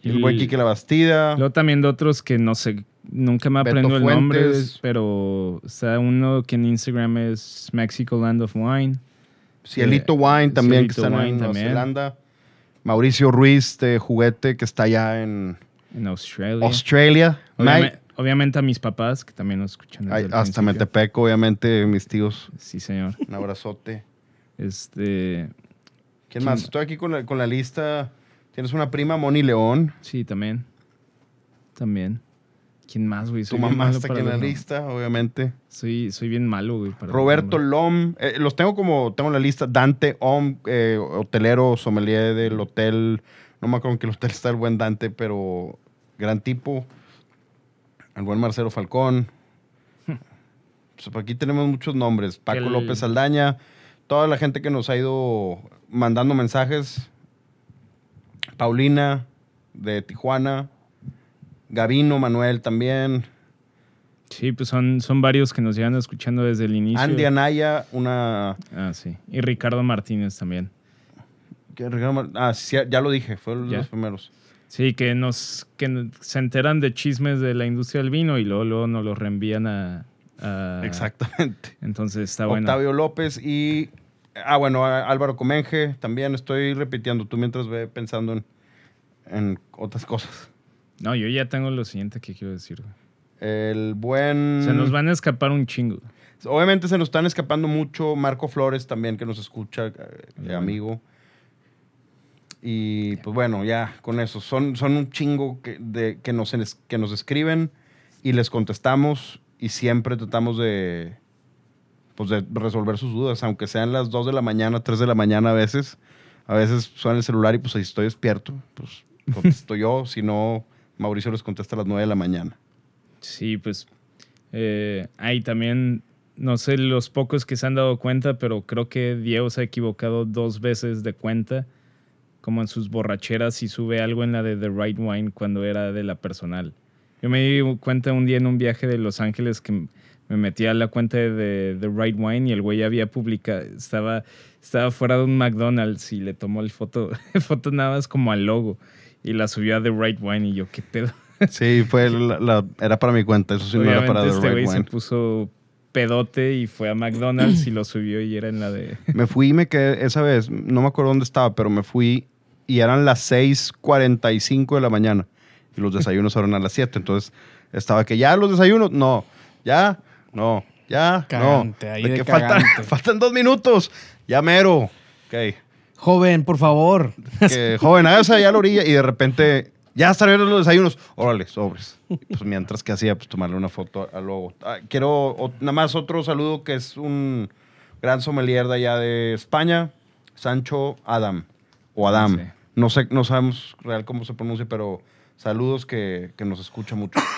El buen Quique La Bastida. Luego también de otros que no sé, nunca me Beto aprendo el nombre, pero está uno que en Instagram es Mexico Land of Wine. Cielito Eh, Wine también, que Cielito está en Nueva. Zelanda. Mauricio Ruiz de Juguete, que está allá en En Australia. Australia. Obviame- Mike- obviamente a mis papás, que también nos escuchan. desde Ay, el hasta principio. Metepec, obviamente, mis tíos. Sí, señor. Un abrazote. Este, ¿Quién más? Estoy aquí con la, con la lista. Tienes una prima, Moni León. sí, también. También. ¿Quién más, güey? Tu Soy mamá está aquí en la lista, obviamente. Soy, soy bien malo, güey. para Roberto. Lom. eh, los tengo como, tengo en la lista. Dante Om, eh, hotelero, sommelier del hotel. No me acuerdo en qué hotel está el buen Dante, pero gran tipo. El buen Marcelo Falcón. Pues, aquí tenemos muchos nombres. Paco El- López Aldaña. Toda la gente que nos ha ido mandando mensajes. Paulina de Tijuana. Gavino Manuel también. Sí, pues son, son varios que nos llevan escuchando desde el inicio. Andy Anaya, una Ah, sí. Y Ricardo Martínez también. Ah, sí, ya lo dije, fueron Ya. los primeros. Sí, que nos que se enteran de chismes de la industria del vino y luego, luego nos los reenvían a... a- Exactamente. Entonces está bueno. Octavio López y. Ah, bueno, Álvaro Comenge. También estoy repitiendo. Tú mientras ve pensando en, en otras cosas. No, yo ya tengo lo siguiente que quiero decir. El buen. Se nos van a escapar un chingo. Obviamente se nos están escapando mucho. Marco Flores también, que nos escucha, eh, Bueno. Y pues bueno, ya con eso. Son, son un chingo que, de, que, nos, que nos escriben y les contestamos y siempre tratamos de, pues de resolver sus dudas, aunque sean las 2 de la mañana, 3 de la mañana a veces. A veces suena el celular y pues ahí estoy despierto. Pues contesto yo, si no, Mauricio les contesta a las 9 de la mañana. Sí, pues eh, ahí también, no sé los pocos que se han dado cuenta, pero creo que Diego se ha equivocado dos veces de cuenta, como en sus borracheras y sube algo en la de The Right Wine cuando era de la personal. Yo me di cuenta un día en un viaje de Los Ángeles que me metí a la cuenta de The Right Wine y el güey había publicado, estaba, estaba fuera de un McDonald's y le tomó el foto, foto nada más como al logo y la subió a The Right Wine y yo, ¿qué pedo? Sí, fue la, la- era para mi cuenta, eso sí no era Obviamente para The este Right güey se Wine. puso pedote y fue a McDonald's y lo subió y era en la de... Me fui y me quedé esa vez, no me acuerdo dónde estaba, pero me fui y eran las 6:45 de la mañana y los desayunos eran a las 7. Entonces estaba que ya los desayunos, no, ya, no, ya, Cagante, no. ahí De de que faltan, faltan dos minutos, ya mero. Ok, Joven, por favor. que joven, hágase allá a la orilla y de repente ya abiertos los desayunos. Órale, sobres. Y, Pues mientras que hacía, pues tomarle una foto al logo. Ah, quiero o- nada más otro saludo que es un gran sommelier de allá de España, Sancho Adam. O Adam. Sí. No sé, no sabemos real cómo se pronuncia, pero saludos que, que nos escucha mucho.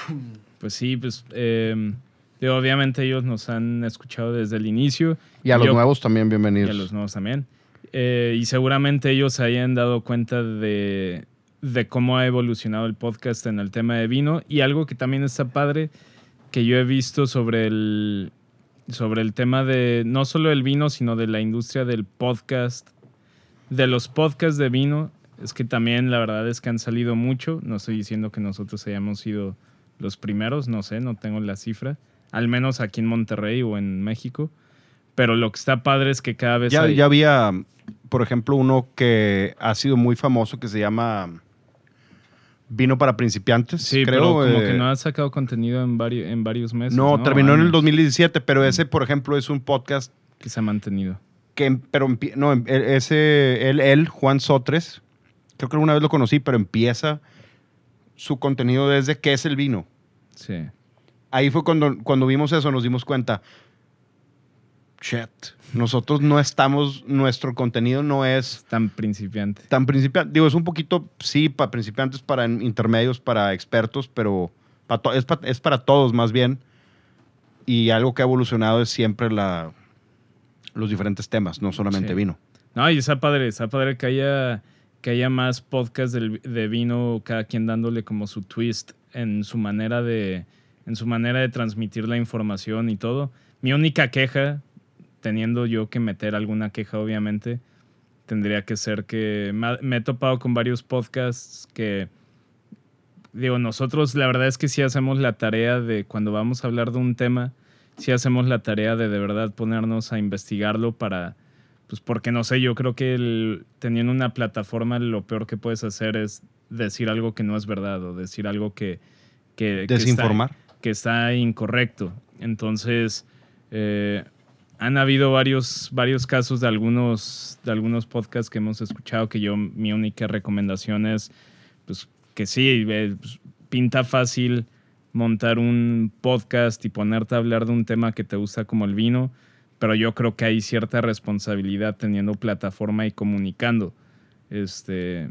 Pues sí, pues eh, obviamente ellos nos han escuchado desde el inicio. Y a los Yo- nuevos también, Y bienvenidos. a los nuevos también. Eh, y seguramente ellos se hayan dado cuenta de, de cómo ha evolucionado el podcast en el tema de vino. Y algo que también está padre, que yo he visto sobre el, sobre el tema de no solo el vino, sino de la industria del podcast, de los podcasts de vino, es que también la verdad es que han salido mucho. No estoy diciendo que nosotros hayamos sido los primeros, no sé, no tengo la cifra. Al menos aquí en Monterrey o en México. Pero lo que está padre es que cada vez Ya, hay- ya había, por ejemplo, uno que ha sido muy famoso que se llama Vino para principiantes. Sí, creo, pero como eh, que no ha sacado contenido en, varios en varios meses. No, terminó en el Años 2017, pero ese, por ejemplo, es un podcast Que se ha mantenido. que, pero no, em- e- ese, él, él, Juan Sotres, creo que alguna vez lo conocí, pero empieza su contenido desde qué es el vino. Sí. Ahí fue cuando, cuando vimos eso, nos dimos cuenta, shit, nosotros no estamos, nuestro contenido no es Tan principiante. tan principiante. Digo, es un poquito, sí, para principiantes, para intermedios, para expertos, pero pa to- es, pa- es para todos más bien. Y algo que ha evolucionado es siempre la, los diferentes temas, no solamente Sí. vino. No, y está padre, está padre que haya, que haya más podcasts de vino, cada quien dándole como su twist en su manera de, en su manera de transmitir la información y todo. Mi única queja, teniendo yo que meter alguna queja, obviamente, tendría que ser que me he topado con varios podcasts que digo, nosotros la verdad es que sí hacemos la tarea de cuando vamos a hablar de un tema, sí hacemos la tarea de de verdad ponernos a investigarlo para, pues porque no sé, yo creo que el- teniendo una plataforma lo peor que puedes hacer es decir algo que no es verdad o decir algo que... que que está- Desinformar. que está incorrecto. Entonces, eh, han habido varios, varios casos de algunos, de algunos podcasts que hemos escuchado que yo, mi única recomendación es, pues, que sí, eh, pues, pinta fácil montar un podcast y ponerte a hablar de un tema que te gusta como el vino, pero yo creo que hay cierta responsabilidad teniendo plataforma y comunicando. Este,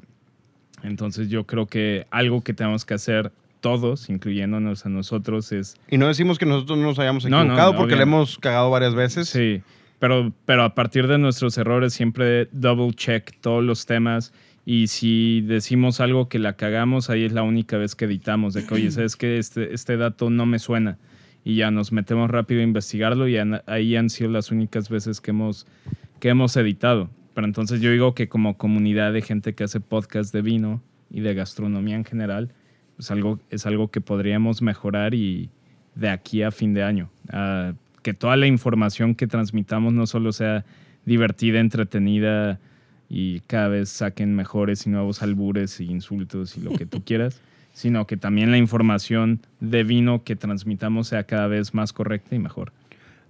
entonces yo creo que algo que tenemos que hacer todos, incluyéndonos a nosotros, es Y no decimos que nosotros nos hayamos No, no, equivocado no, porque le hemos cagado varias veces. Sí, pero, pero a partir de nuestros errores siempre double check todos los temas y si decimos algo que la cagamos, ahí es la única vez que editamos, de que, oye, ¿sabes que este, este dato no me suena? Y ya nos metemos rápido a investigarlo y ahí han sido las únicas veces que hemos, que hemos editado. Pero entonces yo digo que como comunidad de gente que hace podcast de vino y de gastronomía en general, pues algo, es algo que podríamos mejorar y de aquí a fin de año. Que toda la información que transmitamos no solo sea divertida, entretenida y cada vez saquen mejores y nuevos albures y insultos y lo que tú quieras, sino que también la información de vino que transmitamos sea cada vez más correcta y mejor.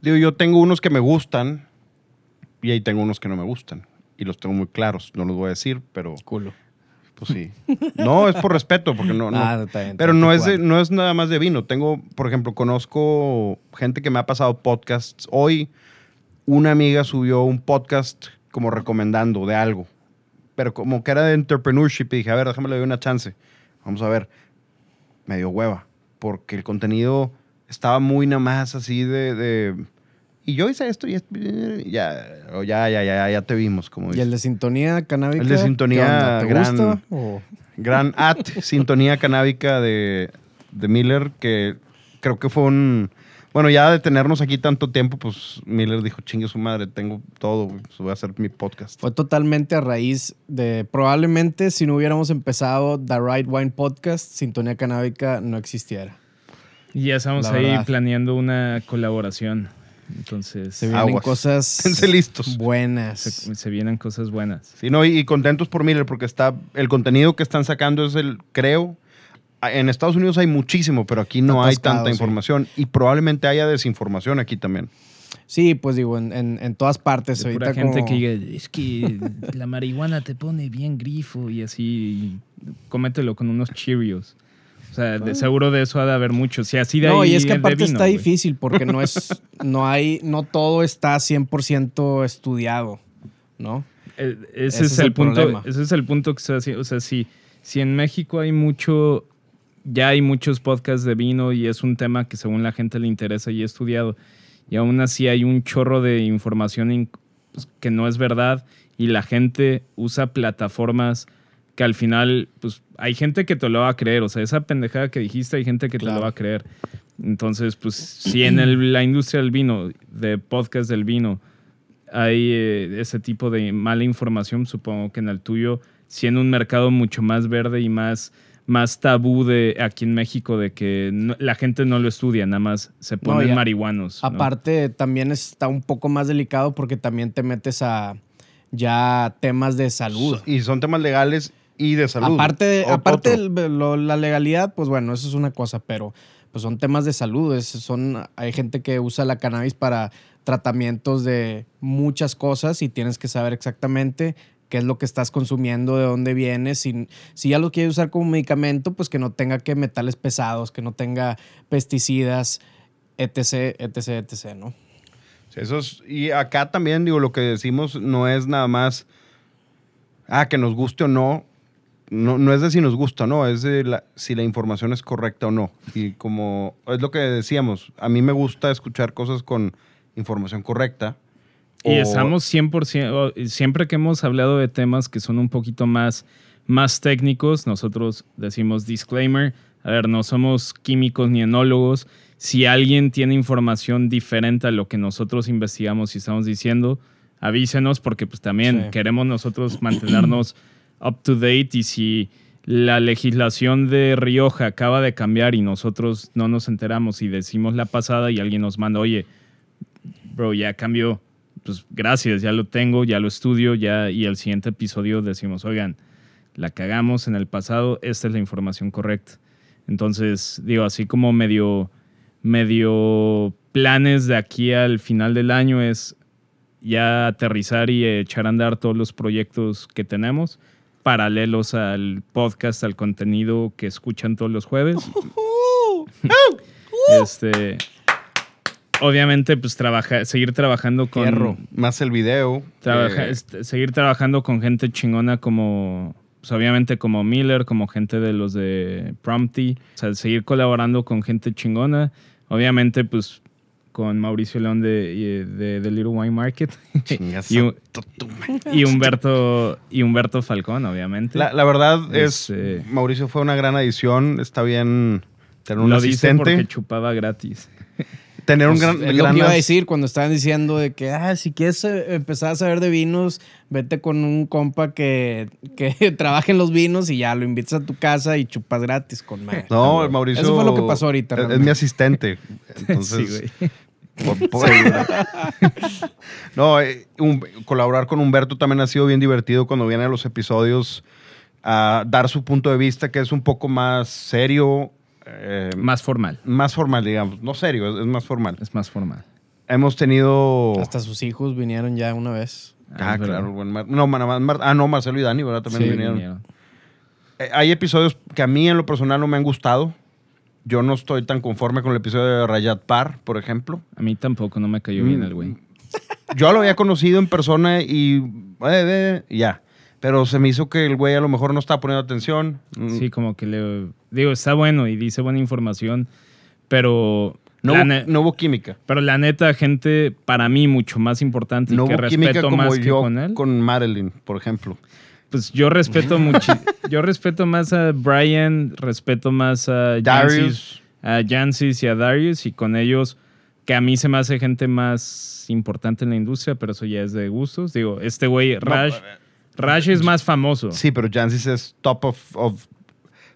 Digo, yo tengo unos que me gustan y ahí tengo unos que no me gustan. Y los tengo muy claros, no los voy a decir, pero Culo. pues sí. No, es por respeto, porque no... no. Ah, está bien, Pero no es, no es nada más de vino. Tengo, por ejemplo, conozco gente que me ha pasado podcasts. Hoy una amiga subió un podcast como recomendando de algo. Pero como que era de entrepreneurship y dije, a ver, déjame le doy una chance. Vamos a ver. Me dio hueva. Porque el contenido estaba muy nada más así de... de- y yo hice esto y esto, ya, ya, ya, ya, ya te vimos, como ¿Y el de sintonía canábica? El de sintonía. ¿Te gran- gusta? o- Gran at sintonía canábica de, de Miller, que creo que fue un... Bueno, ya de tenernos aquí tanto tiempo, pues Miller dijo, chingue su madre, tengo todo, pues voy a hacer mi podcast. Fue totalmente a raíz de. Probablemente si no hubiéramos empezado The Right Wine Podcast, Sintonía Canábica no existiera. Y ya estamos La ahí verdad. planeando una colaboración. Entonces, Se vienen Aguas. cosas listos. buenas. se, se vienen cosas buenas. Sí, no, y, y contentos por Miller, porque está el contenido que están sacando es el, creo, en Estados Unidos hay muchísimo, pero aquí no Está hay atascado, tanta sí. información y probablemente haya desinformación aquí también. Sí, pues digo, en, en- en todas partes. Pura gente como- que diga, es que la marihuana te pone bien grifo y así, cómetelo con unos Cheerios. O sea, de seguro de eso ha de haber mucho. Si así de No, ahí y es que aparte vino, está difícil porque no es, no hay, no todo está 100% estudiado, ¿no? Eh, Ese, Ese es, es el, el punto. problema. Ese es el punto que se hace. O sea, si, si en México hay mucho, ya hay muchos podcasts de vino y es un tema que según la gente le interesa y he estudiado, y aún así hay un chorro de información in- pues, que no es verdad y la gente usa plataformas que al final, pues hay gente que te lo va a creer. O sea, esa pendejada que dijiste, hay gente que te Claro. lo va a creer. Entonces, pues si en el- la industria del vino, de podcast del vino, hay eh, ese tipo de mala información, supongo que en el tuyo, siendo un mercado mucho más verde y más, más tabú de aquí en México, de que no- la gente no lo estudia, nada más se ponen ya. marihuanos. ¿no? Aparte, también está un poco más delicado porque también te metes a ya temas de salud. Y son temas legales y de salud. Aparte, de- Ot- aparte otro. el- lo- la legalidad, pues bueno, eso es una cosa, pero pues son temas de salud. es- son, hay gente que usa la cannabis para tratamientos de muchas cosas y tienes que saber exactamente qué es lo que estás consumiendo, de dónde viene. Si, si ya lo quieres usar como medicamento, pues que no tenga que metales pesados, que no tenga pesticidas, etc., etc., etc., ¿no? Eso es- y acá también, digo, lo que decimos no es nada más, ah, que nos guste o no. No, no es de si nos gusta o no, es de si la información es correcta o no. Y como es lo que decíamos, a mí me gusta escuchar cosas con información correcta. Y o- estamos 100%, o- siempre que hemos hablado de temas que son un poquito más, más técnicos, nosotros decimos disclaimer, a ver, no somos químicos ni enólogos. Si alguien tiene información diferente a lo que nosotros investigamos y estamos diciendo, avísenos porque pues también Sí. queremos nosotros mantenernos up to date y si la legislación de Rioja acaba de cambiar y nosotros no nos enteramos y decimos la pasada y alguien nos manda, oye, bro, ya cambió. Pues gracias, ya lo tengo, ya lo estudio, ya, y el siguiente episodio decimos, oigan, la cagamos en el pasado, esta es la información correcta. Entonces, digo, así como medio, medio planes de aquí al final del año es ya aterrizar y echar a andar todos los proyectos que tenemos paralelos al podcast, al contenido que escuchan todos los jueves. este, obviamente, pues trabajar, seguir trabajando con Fierro. Más el video. trabaja- eh, este, seguir trabajando con gente chingona como, pues, obviamente como Miller, como gente de los de Prompty, o sea, seguir colaborando con gente chingona, obviamente pues con Mauricio León de, de, de Little Wine Market y, y Humberto y Humberto Falcón, obviamente. La, la verdad es, Este- Mauricio fue una gran adición. Está bien tener un Lo dice porque asistente. chupaba gratis. Tener un Pues, gran, es lo gran que iba a decir cuando estaban diciendo de que, ah, si quieres eh, empezar a saber de vinos, vete con un compa que, que trabaje en los vinos y ya lo invitas a tu casa y chupas gratis con madre. No, el Mauricio. Eso fue lo que pasó ahorita. Es, mi asistente. Entonces, sí, güey. por- por- no, eh, un- colaborar con Humberto también ha sido bien divertido cuando viene a los episodios a dar su punto de vista, que es un poco más serio, eh, Más formal. más formal, digamos. No serio, es, es más formal. Es más formal. Hemos tenido. Hasta sus hijos vinieron ya una vez. Ah, verdad. claro, el buen Mar- no, Mar- Mar- ah, no, Marcelo y Dani, ¿verdad? También Sí, vinieron. vinieron. Eh, Hay episodios que a mí en lo personal no me han gustado. Yo no estoy tan conforme con el episodio de Rayat Par, por ejemplo. A mí tampoco no me cayó bien el güey. Yo lo había conocido en persona y eh, eh, ya. Pero se me hizo que el güey a lo mejor no estaba poniendo atención. Mm, Sí, como que le... Digo, está bueno y dice buena información, pero... No, la hubo, ne- no hubo química. Pero la neta, gente, para mí, mucho más importante y No que hubo química respeto como más que yo con él. con Marilyn, por ejemplo. Pues yo respeto mucho. yo respeto más a Brian, respeto más a Jancis, Darius. a Jancis y a Darius, y con ellos, que a mí se me hace gente más importante en la industria, pero eso ya es de gustos. Digo, este güey, Raj, Raj es más famoso. Sí, pero Jancis es top of, of,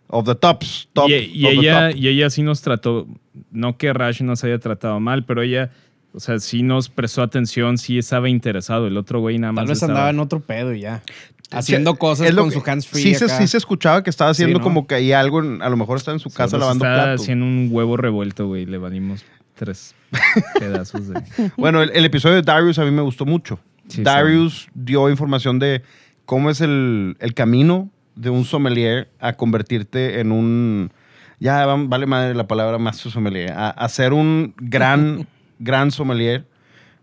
of the tops. Top y, y of the ella, top. y ella sí nos trató, no que Raj nos haya tratado mal, pero ella, o sea, sí nos prestó atención, sí estaba interesado. El otro güey nada más Tal vez estaba- andaba en otro pedo y ya. Haciendo cosas con que- su hands free. Sí se, sí se escuchaba que estaba haciendo ¿no? como que hay algo, en- a lo mejor está en su casa Solo lavando está platos. haciendo un huevo revuelto, güey. Le valimos tres pedazos de... Bueno, el, el episodio de Darius a mí me gustó mucho. Sí, Darius dio información de cómo es el, el camino de un sommelier a convertirte en un... Ya va- vale madre la palabra master sommelier. A, a ser un gran, gran sommelier.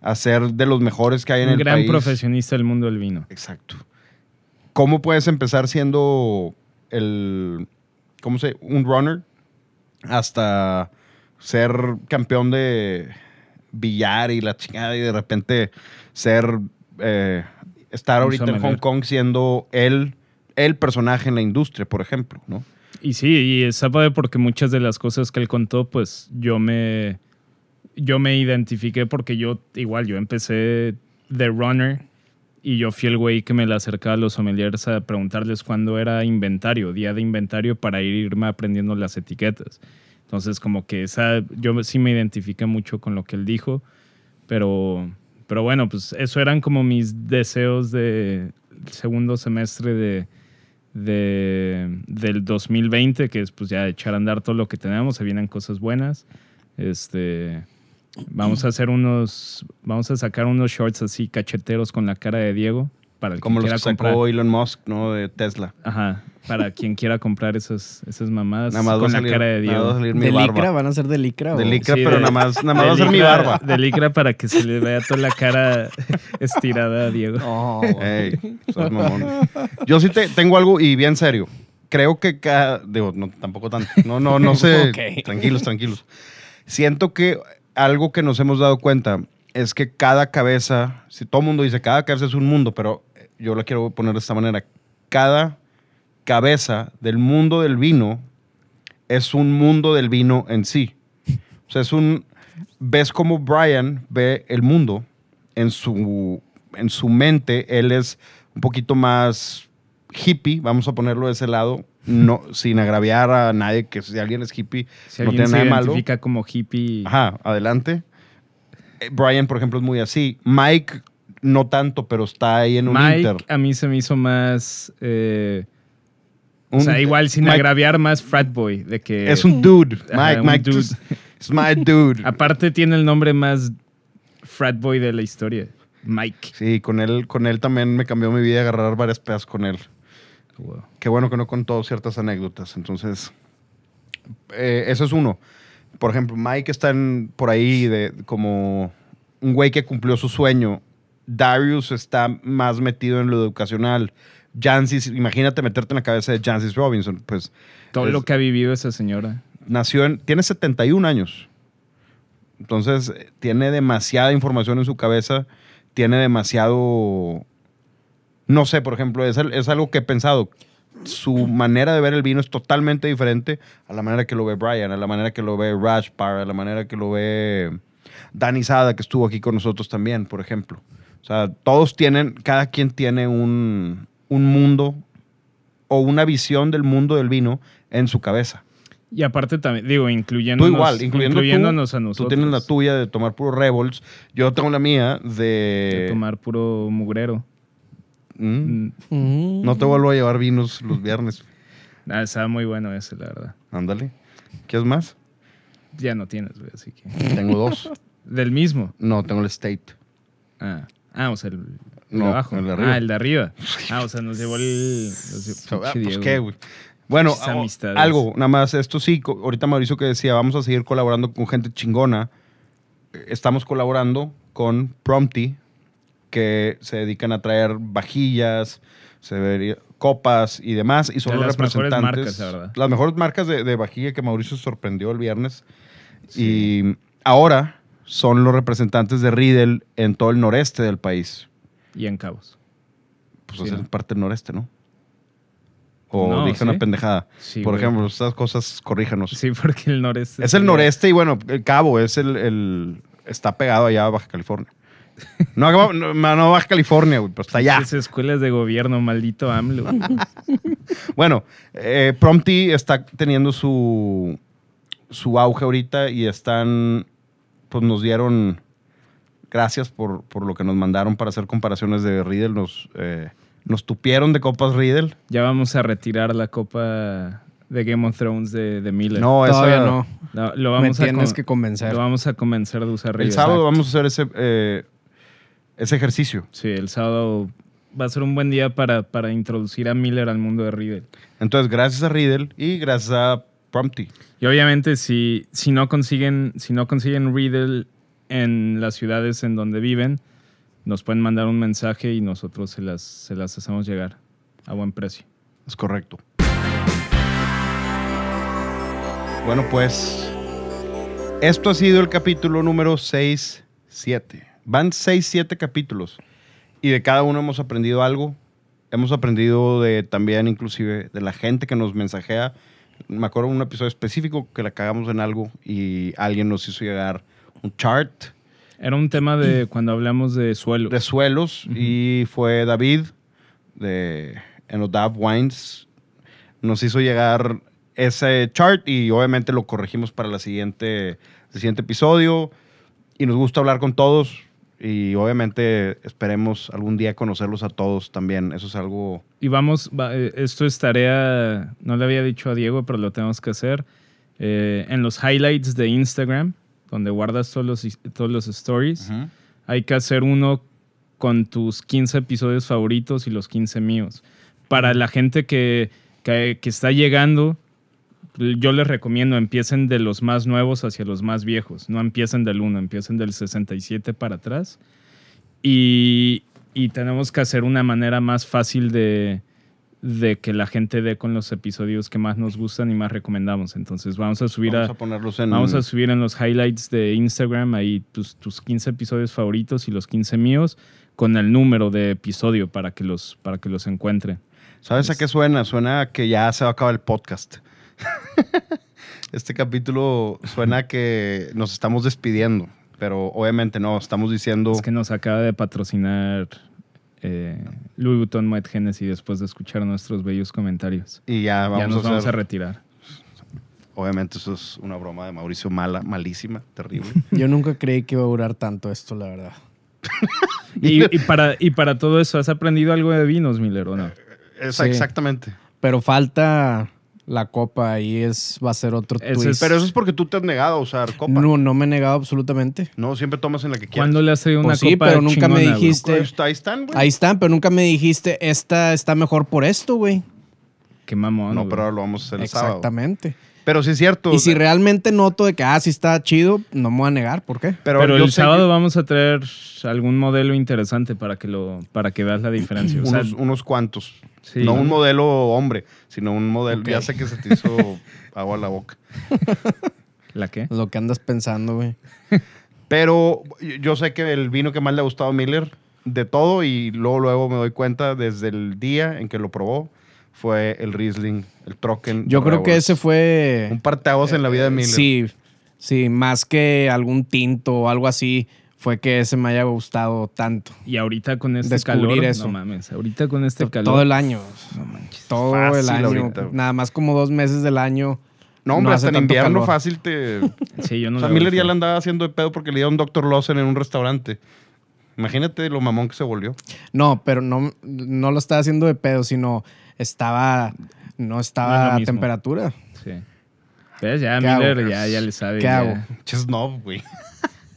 A ser de los mejores que hay en un el gran país. profesionista del mundo del vino. Exacto. ¿Cómo puedes empezar siendo el, ¿cómo se? Un runner hasta ser campeón de billar y la chingada y de repente ser, eh, estar ahorita en. Hong Kong siendo el, el personaje en la industria, por ejemplo, ¿no? Y sí, y está padre porque muchas de las cosas que él contó, pues yo me, yo me identifiqué porque yo, igual, yo empecé de runner y yo fui el güey que me le acercaba a los sommeliers a preguntarles cuándo era inventario, día de inventario, para irme aprendiendo las etiquetas. Entonces, como que esa, yo sí me identifiqué mucho con lo que él dijo, pero, pero bueno, pues eso eran como mis deseos de segundo semestre de, de, del 2020, que es pues ya echar a andar todo lo que tenemos, se vienen cosas buenas. Este, vamos a hacer unos, vamos a sacar unos shorts así cacheteros con la cara de Diego para el que Como los quiera que sacó comprar. Elon Musk, ¿no? De Tesla. Ajá, para quien quiera comprar esas, esas mamadas Nada más con la salir- cara de mi ¿De barba. licra? ¿Van a ser de licra? De o- licra, Sí, pero de- nada más, nada más de va a ser mi licra- barba. De licra para que se le vea toda la cara estirada a Diego. Oh, Ey, sos mamón. Yo sí te, tengo algo y bien serio. Creo que cada. Digo, no, tampoco tanto. No, no, no sé. Ok. Tranquilos, tranquilos. Siento que algo que nos hemos dado cuenta es que cada cabeza, si todo el mundo dice cada cabeza es un mundo, pero yo lo quiero poner de esta manera. Cada cabeza del mundo del vino es un mundo del vino en sí. O sea, es un. Ves cómo Brian ve el mundo en su, en su mente. Él es un poquito más hippie, vamos a ponerlo de ese lado. no, sin agraviar a nadie, que si alguien es hippie, Si no tiene se nada malo. identifica como hippie, Ajá, adelante. Eh, Brian, por ejemplo, es muy así. Mike, no tanto, pero está ahí en un Mike inter. a mí se me hizo más... eh, o sea, igual sin Mike agraviar más frat boy, de que... Es un dude. Mike, Mike, dude. it's my dude. Aparte tiene el nombre más frat boy de la historia. Mike. Sí, con él, con él también me cambió mi vida agarrar varias pedas con él. Wow. Qué bueno que no contó ciertas anécdotas. Entonces, eh, eso es uno. Por ejemplo, Mike está en- por ahí de, como un güey que cumplió su sueño. Darius está más metido en lo educacional. Jancis, imagínate meterte en la cabeza de Jancis Robinson. Pues Todo Es- lo que ha vivido esa señora. nació en. Tiene 71 años. Entonces, eh, tiene demasiada información en su cabeza. Tiene demasiado. No sé, por ejemplo, es, algo que he pensado. Su manera de ver el vino es totalmente diferente a la manera que lo ve Brian, a la manera que lo ve Rajpar, a la manera que lo ve Dani Sada, que estuvo aquí con nosotros también, por ejemplo. O sea, todos tienen, cada quien tiene un, un mundo o una visión del mundo del vino en su cabeza. Y aparte también, digo, Tú incluyéndonos, igual, incluyendo incluyéndonos tú, a nosotros. Tú tienes la tuya de tomar puro Rebels. Yo tengo la mía de de... tomar puro mugrero. Mm, Mm. No te vuelvo a llevar vinos los viernes. ah, estaba muy bueno ese, la verdad. Ándale. ¿Quieres más? Ya no tienes, güey, así que. Tengo dos. Del mismo. No, tengo el State. Ah, ah o sea, el, No, de abajo. el de arriba. Ah, el de arriba. Ah, o sea, nos llevó el. Ah, pues qué, güey. Bueno, Pinches a- amistades. algo, nada más, esto sí, ahorita Mauricio que decía, vamos a seguir colaborando con gente chingona. Eh, Estamos colaborando con Prompty, que se dedican a traer vajillas, se vería- copas y demás, y son De los las mejores representantes. marcas, la verdad. Las mejores marcas de, de vajilla que Mauricio sorprendió el viernes. Y ahora son los representantes de Riedel en todo el noreste del país. Y en Cabos. Pues Sí, es ¿no? parte del noreste, ¿no? O No, dije ¿sí? una pendejada. Sí, Por güey. ejemplo, estas cosas, corríjanos. Sí, porque el noreste. Es el noreste y bueno, el Cabo es el, el- está pegado allá a Baja California. No, no, no Baja California, güey, pero está allá. Esas escuelas de gobierno, maldito AMLO. Bueno, eh, Prompty está teniendo su, su auge ahorita y están, pues nos dieron, gracias por, por lo que nos mandaron para hacer comparaciones de Riedel, nos, eh, nos tupieron de copas Riedel. ya vamos a retirar la copa de Game of Thrones de, de Miller. No, Todavía esa- no. Lo, lo Me vamos a tienes con- que convencer. Lo vamos a convencer de usar El Riedel. sábado Exacto. vamos a hacer ese, eh, ese ejercicio. Sí, el sábado va a ser un buen día para, para introducir a Miller al mundo de Riedel. Entonces, gracias a Riedel y gracias a Prompty. Y obviamente si, si no consiguen, si no consiguen Riedel en las ciudades en donde viven, nos pueden mandar un mensaje y nosotros se las, se las hacemos llegar a buen precio. Es correcto. Bueno, pues esto ha sido el capítulo número 6, 7. Van 6, 7 capítulos y de cada uno hemos aprendido algo. Hemos aprendido de también inclusive de la gente que nos mensajea. Me acuerdo de un episodio específico que la cagamos en algo y alguien nos hizo llegar un chart Era un tema de cuando hablamos de suelos. de suelos y fue David de Enodav Wines. Nos hizo llegar ese chart y obviamente lo corregimos para la siguiente, el siguiente episodio. Y nos gusta hablar con todos y obviamente esperemos algún día conocerlos a todos también. Eso es algo... Y vamos, va- eh, esto es tarea, no le había dicho a Diego, pero lo tenemos que hacer. Eh, en los highlights de Instagram, donde guardas todos los, todos los stories, hay que hacer uno con tus 15 episodios favoritos y los 15 míos. Para la gente que, que, que está llegando, yo les recomiendo empiecen de los más nuevos hacia los más viejos. No empiecen del 1, empiecen del 67 para atrás. Y, y tenemos que hacer una manera más fácil de, de que la gente dé con los episodios que más nos gustan y más recomendamos. Entonces vamos a subir Vamos a, a ponerlos en... Vamos a subir en los highlights de Instagram ahí tus, tus 15 episodios favoritos y los 15 míos con el número de episodio para que los, para que los encuentren. ¿Sabes a qué suena? Suena a que ya se va a acabar el podcast. este capítulo suena a que nos estamos despidiendo, pero obviamente no, estamos diciendo... Es que nos acaba de patrocinar eh, Louis Vuitton Moet Hennessy después de escuchar nuestros bellos comentarios. Y ya vamos ya nos a hacer. vamos a retirar. Obviamente, eso es una broma de Mauricio mala, malísima, terrible. Yo nunca creí que iba a durar tanto esto, la verdad. Y, y para, y para todo eso, ¿has aprendido algo de vinos, Miller, o no? Esa- Sí. Exactamente. Pero falta la copa y es, va a ser otro Ese twist. es- Pero eso es porque tú te has negado a usar copa. No, No, no me he negado absolutamente. siempre tomas en la que quieras. ¿Cuándo le has traído una Pues sí, copa pero nunca me chingona, dijiste- Ahí está- ahí están, güey. Ahí están, pero nunca me dijiste, esta está mejor por esto, güey. Qué mamón, No, pero ahora lo vamos a hacer el sábado. Exactamente. Pero sí es cierto. Y si realmente noto de que, ah, sí está chido, no me voy a negar. ¿Por qué? pero, el sé sábado que vamos a traer algún modelo interesante para que lo para que veas la diferencia. O sea, unos, unos cuantos. sí, no un modelo hombre, sino un modelo. Ok. Ya sé que se te hizo agua a la boca. ¿La qué? Lo que andas pensando, güey. Pero yo sé que el vino que más le ha gustado a Miller, de todo, y luego, luego me doy cuenta desde el día en que lo probó, fue el Riesling, el Trocken. Yo creo que ese fue... Un parteaguas en la vida de Miller. Sí, sí, más que algún tinto o algo así, fue que ese me haya gustado tanto. Y ahorita con este Descubrir calor, eso. no mames, ahorita con este calor. Todo el año. No manches. Todo Fácil el año. ahorita. Nada más como dos meses del año. No, hombre, no hasta en invierno calor. fácil te... Sí, yo no o sea, le Miller ya le andaba haciendo de pedo porque le dio un Dr. Lawson en un restaurante. Imagínate lo mamón que se volvió. No, pero no, no lo estaba haciendo de pedo, sino estaba. No No es estaba a mismo. temperatura. Sí. ¿Ves? Ya ¿Qué Miller hago? ya, ya le sabe. ¿Qué ya. hago? Chesnob, güey.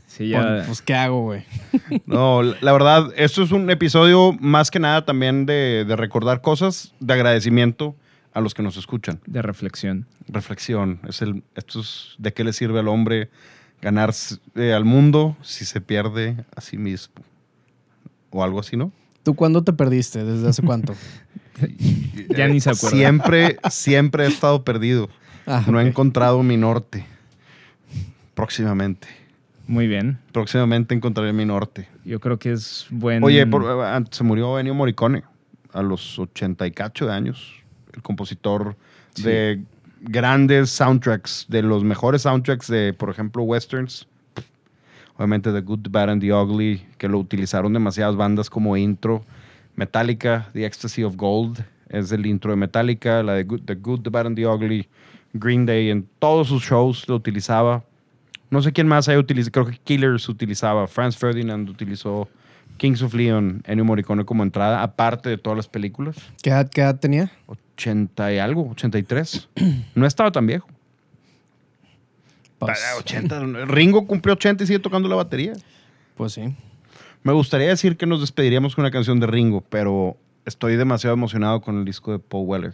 Sí, ya. Pues, pues, ¿qué hago, güey? No, la la verdad, esto es un episodio más que nada también de, de recordar cosas, de agradecimiento a los que nos escuchan. de reflexión. Reflexión. Es el, esto es de qué le sirve al hombre ganar eh, al mundo si se pierde a sí mismo. O algo así, ¿no? ¿Tú cuándo te perdiste? ¿Desde hace cuánto? Ya ni se acuerda. Siempre, siempre he estado perdido. Ah, No he encontrado mi norte. Próximamente. Muy bien. Próximamente encontraré mi norte. Yo creo que es buen. Oye, por- ah, se murió Ennio Morricone a los 80 y cacho de años. El compositor Sí. de grandes soundtracks, de los mejores soundtracks de, por ejemplo, westerns. Obviamente The Good, The Bad and The Ugly, que lo utilizaron demasiadas bandas como intro. Metallica, The Ecstasy of Gold, es el intro de Metallica. La de Good, The Good, The Bad and The Ugly, Green Day, en todos sus shows lo utilizaba. No sé quién más haya utilizado, creo que Killers utilizaba, Franz Ferdinand utilizó Kings of Leon, Ennio Morricone como entrada, aparte de todas las películas. ¿Qué edad, qué edad tenía? 80 y algo, 83. No estaba tan viejo. Pues, Para 80, Ringo cumplió 80 y sigue tocando la batería. pues sí. Me gustaría decir que nos despediríamos con una canción de Ringo, pero estoy demasiado emocionado con el disco de Paul Weller.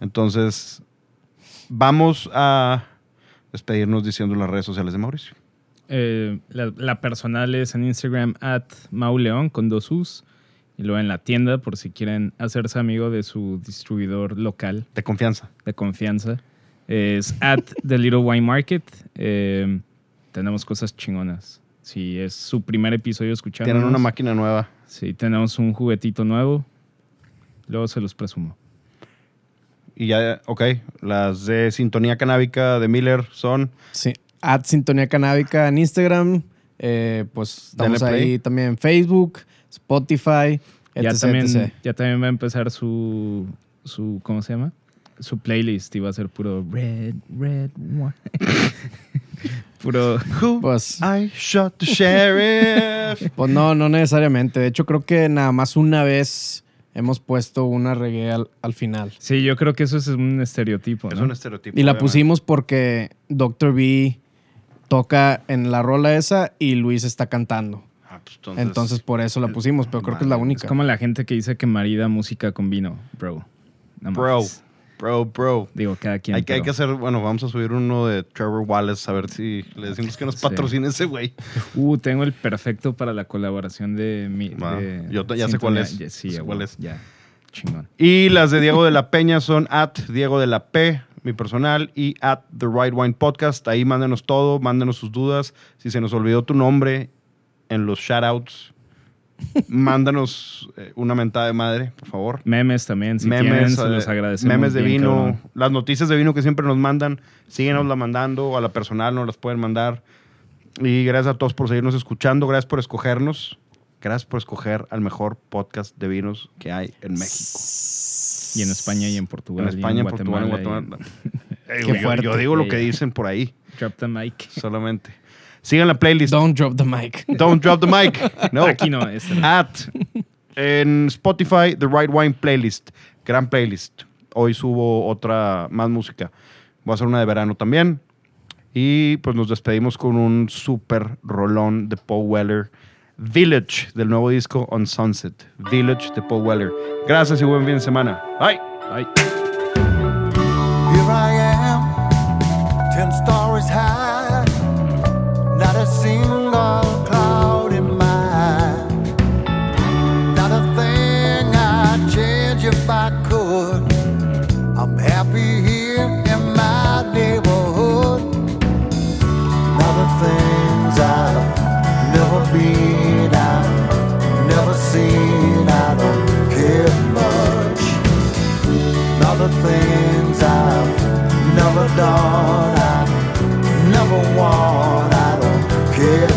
Entonces, vamos a despedirnos diciendo las redes sociales de Mauricio. Eh, la, la personal es en Instagram at mauleón con dos U's. Y luego en la tienda por si quieren hacerse amigo de su distribuidor local De confianza. de confianza. Es at The Little Wine Market. Eh, tenemos cosas chingonas. Si es su primer episodio escuchando. Tienen una máquina nueva. Sí, tenemos un juguetito nuevo. Luego se los presumo. Y ya, ok, las de Sintonía Canábica de Miller son Sí. At Sintonía Canábica en Instagram. Eh, pues estamos ahí también en Facebook, Spotify, Ya también, etc. ya también va a empezar su, su. ¿Cómo se llama? Su playlist y va a ser puro red, red, wine. puro. Who Pues, I Shot the Sheriff. pues no, no necesariamente. De hecho, creo que nada más una vez hemos puesto una reggae al, al final. Sí, yo creo que eso es un estereotipo. es ¿no? un estereotipo. Y la obviamente. pusimos porque Dr. B toca en la rola esa y Luis está cantando. Ah, pues, Entonces, por eso la pusimos, pero creo que es la única. Es como la gente que dice que marida música con vino, bro. No bro. Bro, bro. Digo, cada quien. Hay que, hay pero- que hacer, bueno, vamos a subir uno de Trevor Wallace a ver si le decimos que nos Sí. patrocine ese güey. Uh, tengo el perfecto para la colaboración de mi. De Yo ya sé cuál es. Ya, sí, Ya sé cuál es. Ya. Chingón. Y las de Diego de la Peña son at Diego de la P, mi personal, y at The Right Wine Podcast. Ahí mándenos todo, mándenos sus dudas. Si se nos olvidó tu nombre en los shoutouts, mándanos eh, una mentada de madre, por favor. Memes también, si memes, tienen, se eh, los agradecemos. memes de bien, vino, cabrón. las noticias de vino que siempre nos mandan, síguenos la mandando, a la personal nos las pueden mandar. Y gracias a todos por seguirnos escuchando, gracias por escogernos. Gracias por escoger al mejor podcast de vinos que hay en México. Y en España y en Portugal. En y España, en Portugal, en Guatemala y- Guatemala. Qué yo- fuerte. Yo digo lo que dicen por ahí, Drop the mic. solamente. Sigan la playlist. Don't drop the mic. Don't drop the mic. No. Aquí no, este no. At en Spotify, The Right Wine Playlist. Gran playlist. Hoy subo otra, más música. Voy a hacer una de verano también. Y pues nos despedimos con un super rolón de Paul Weller. Village, del nuevo disco On Sunset. Village de Paul Weller. Gracias y buen fin de semana. Bye. Bye. things I've never done, I never want, I don't care.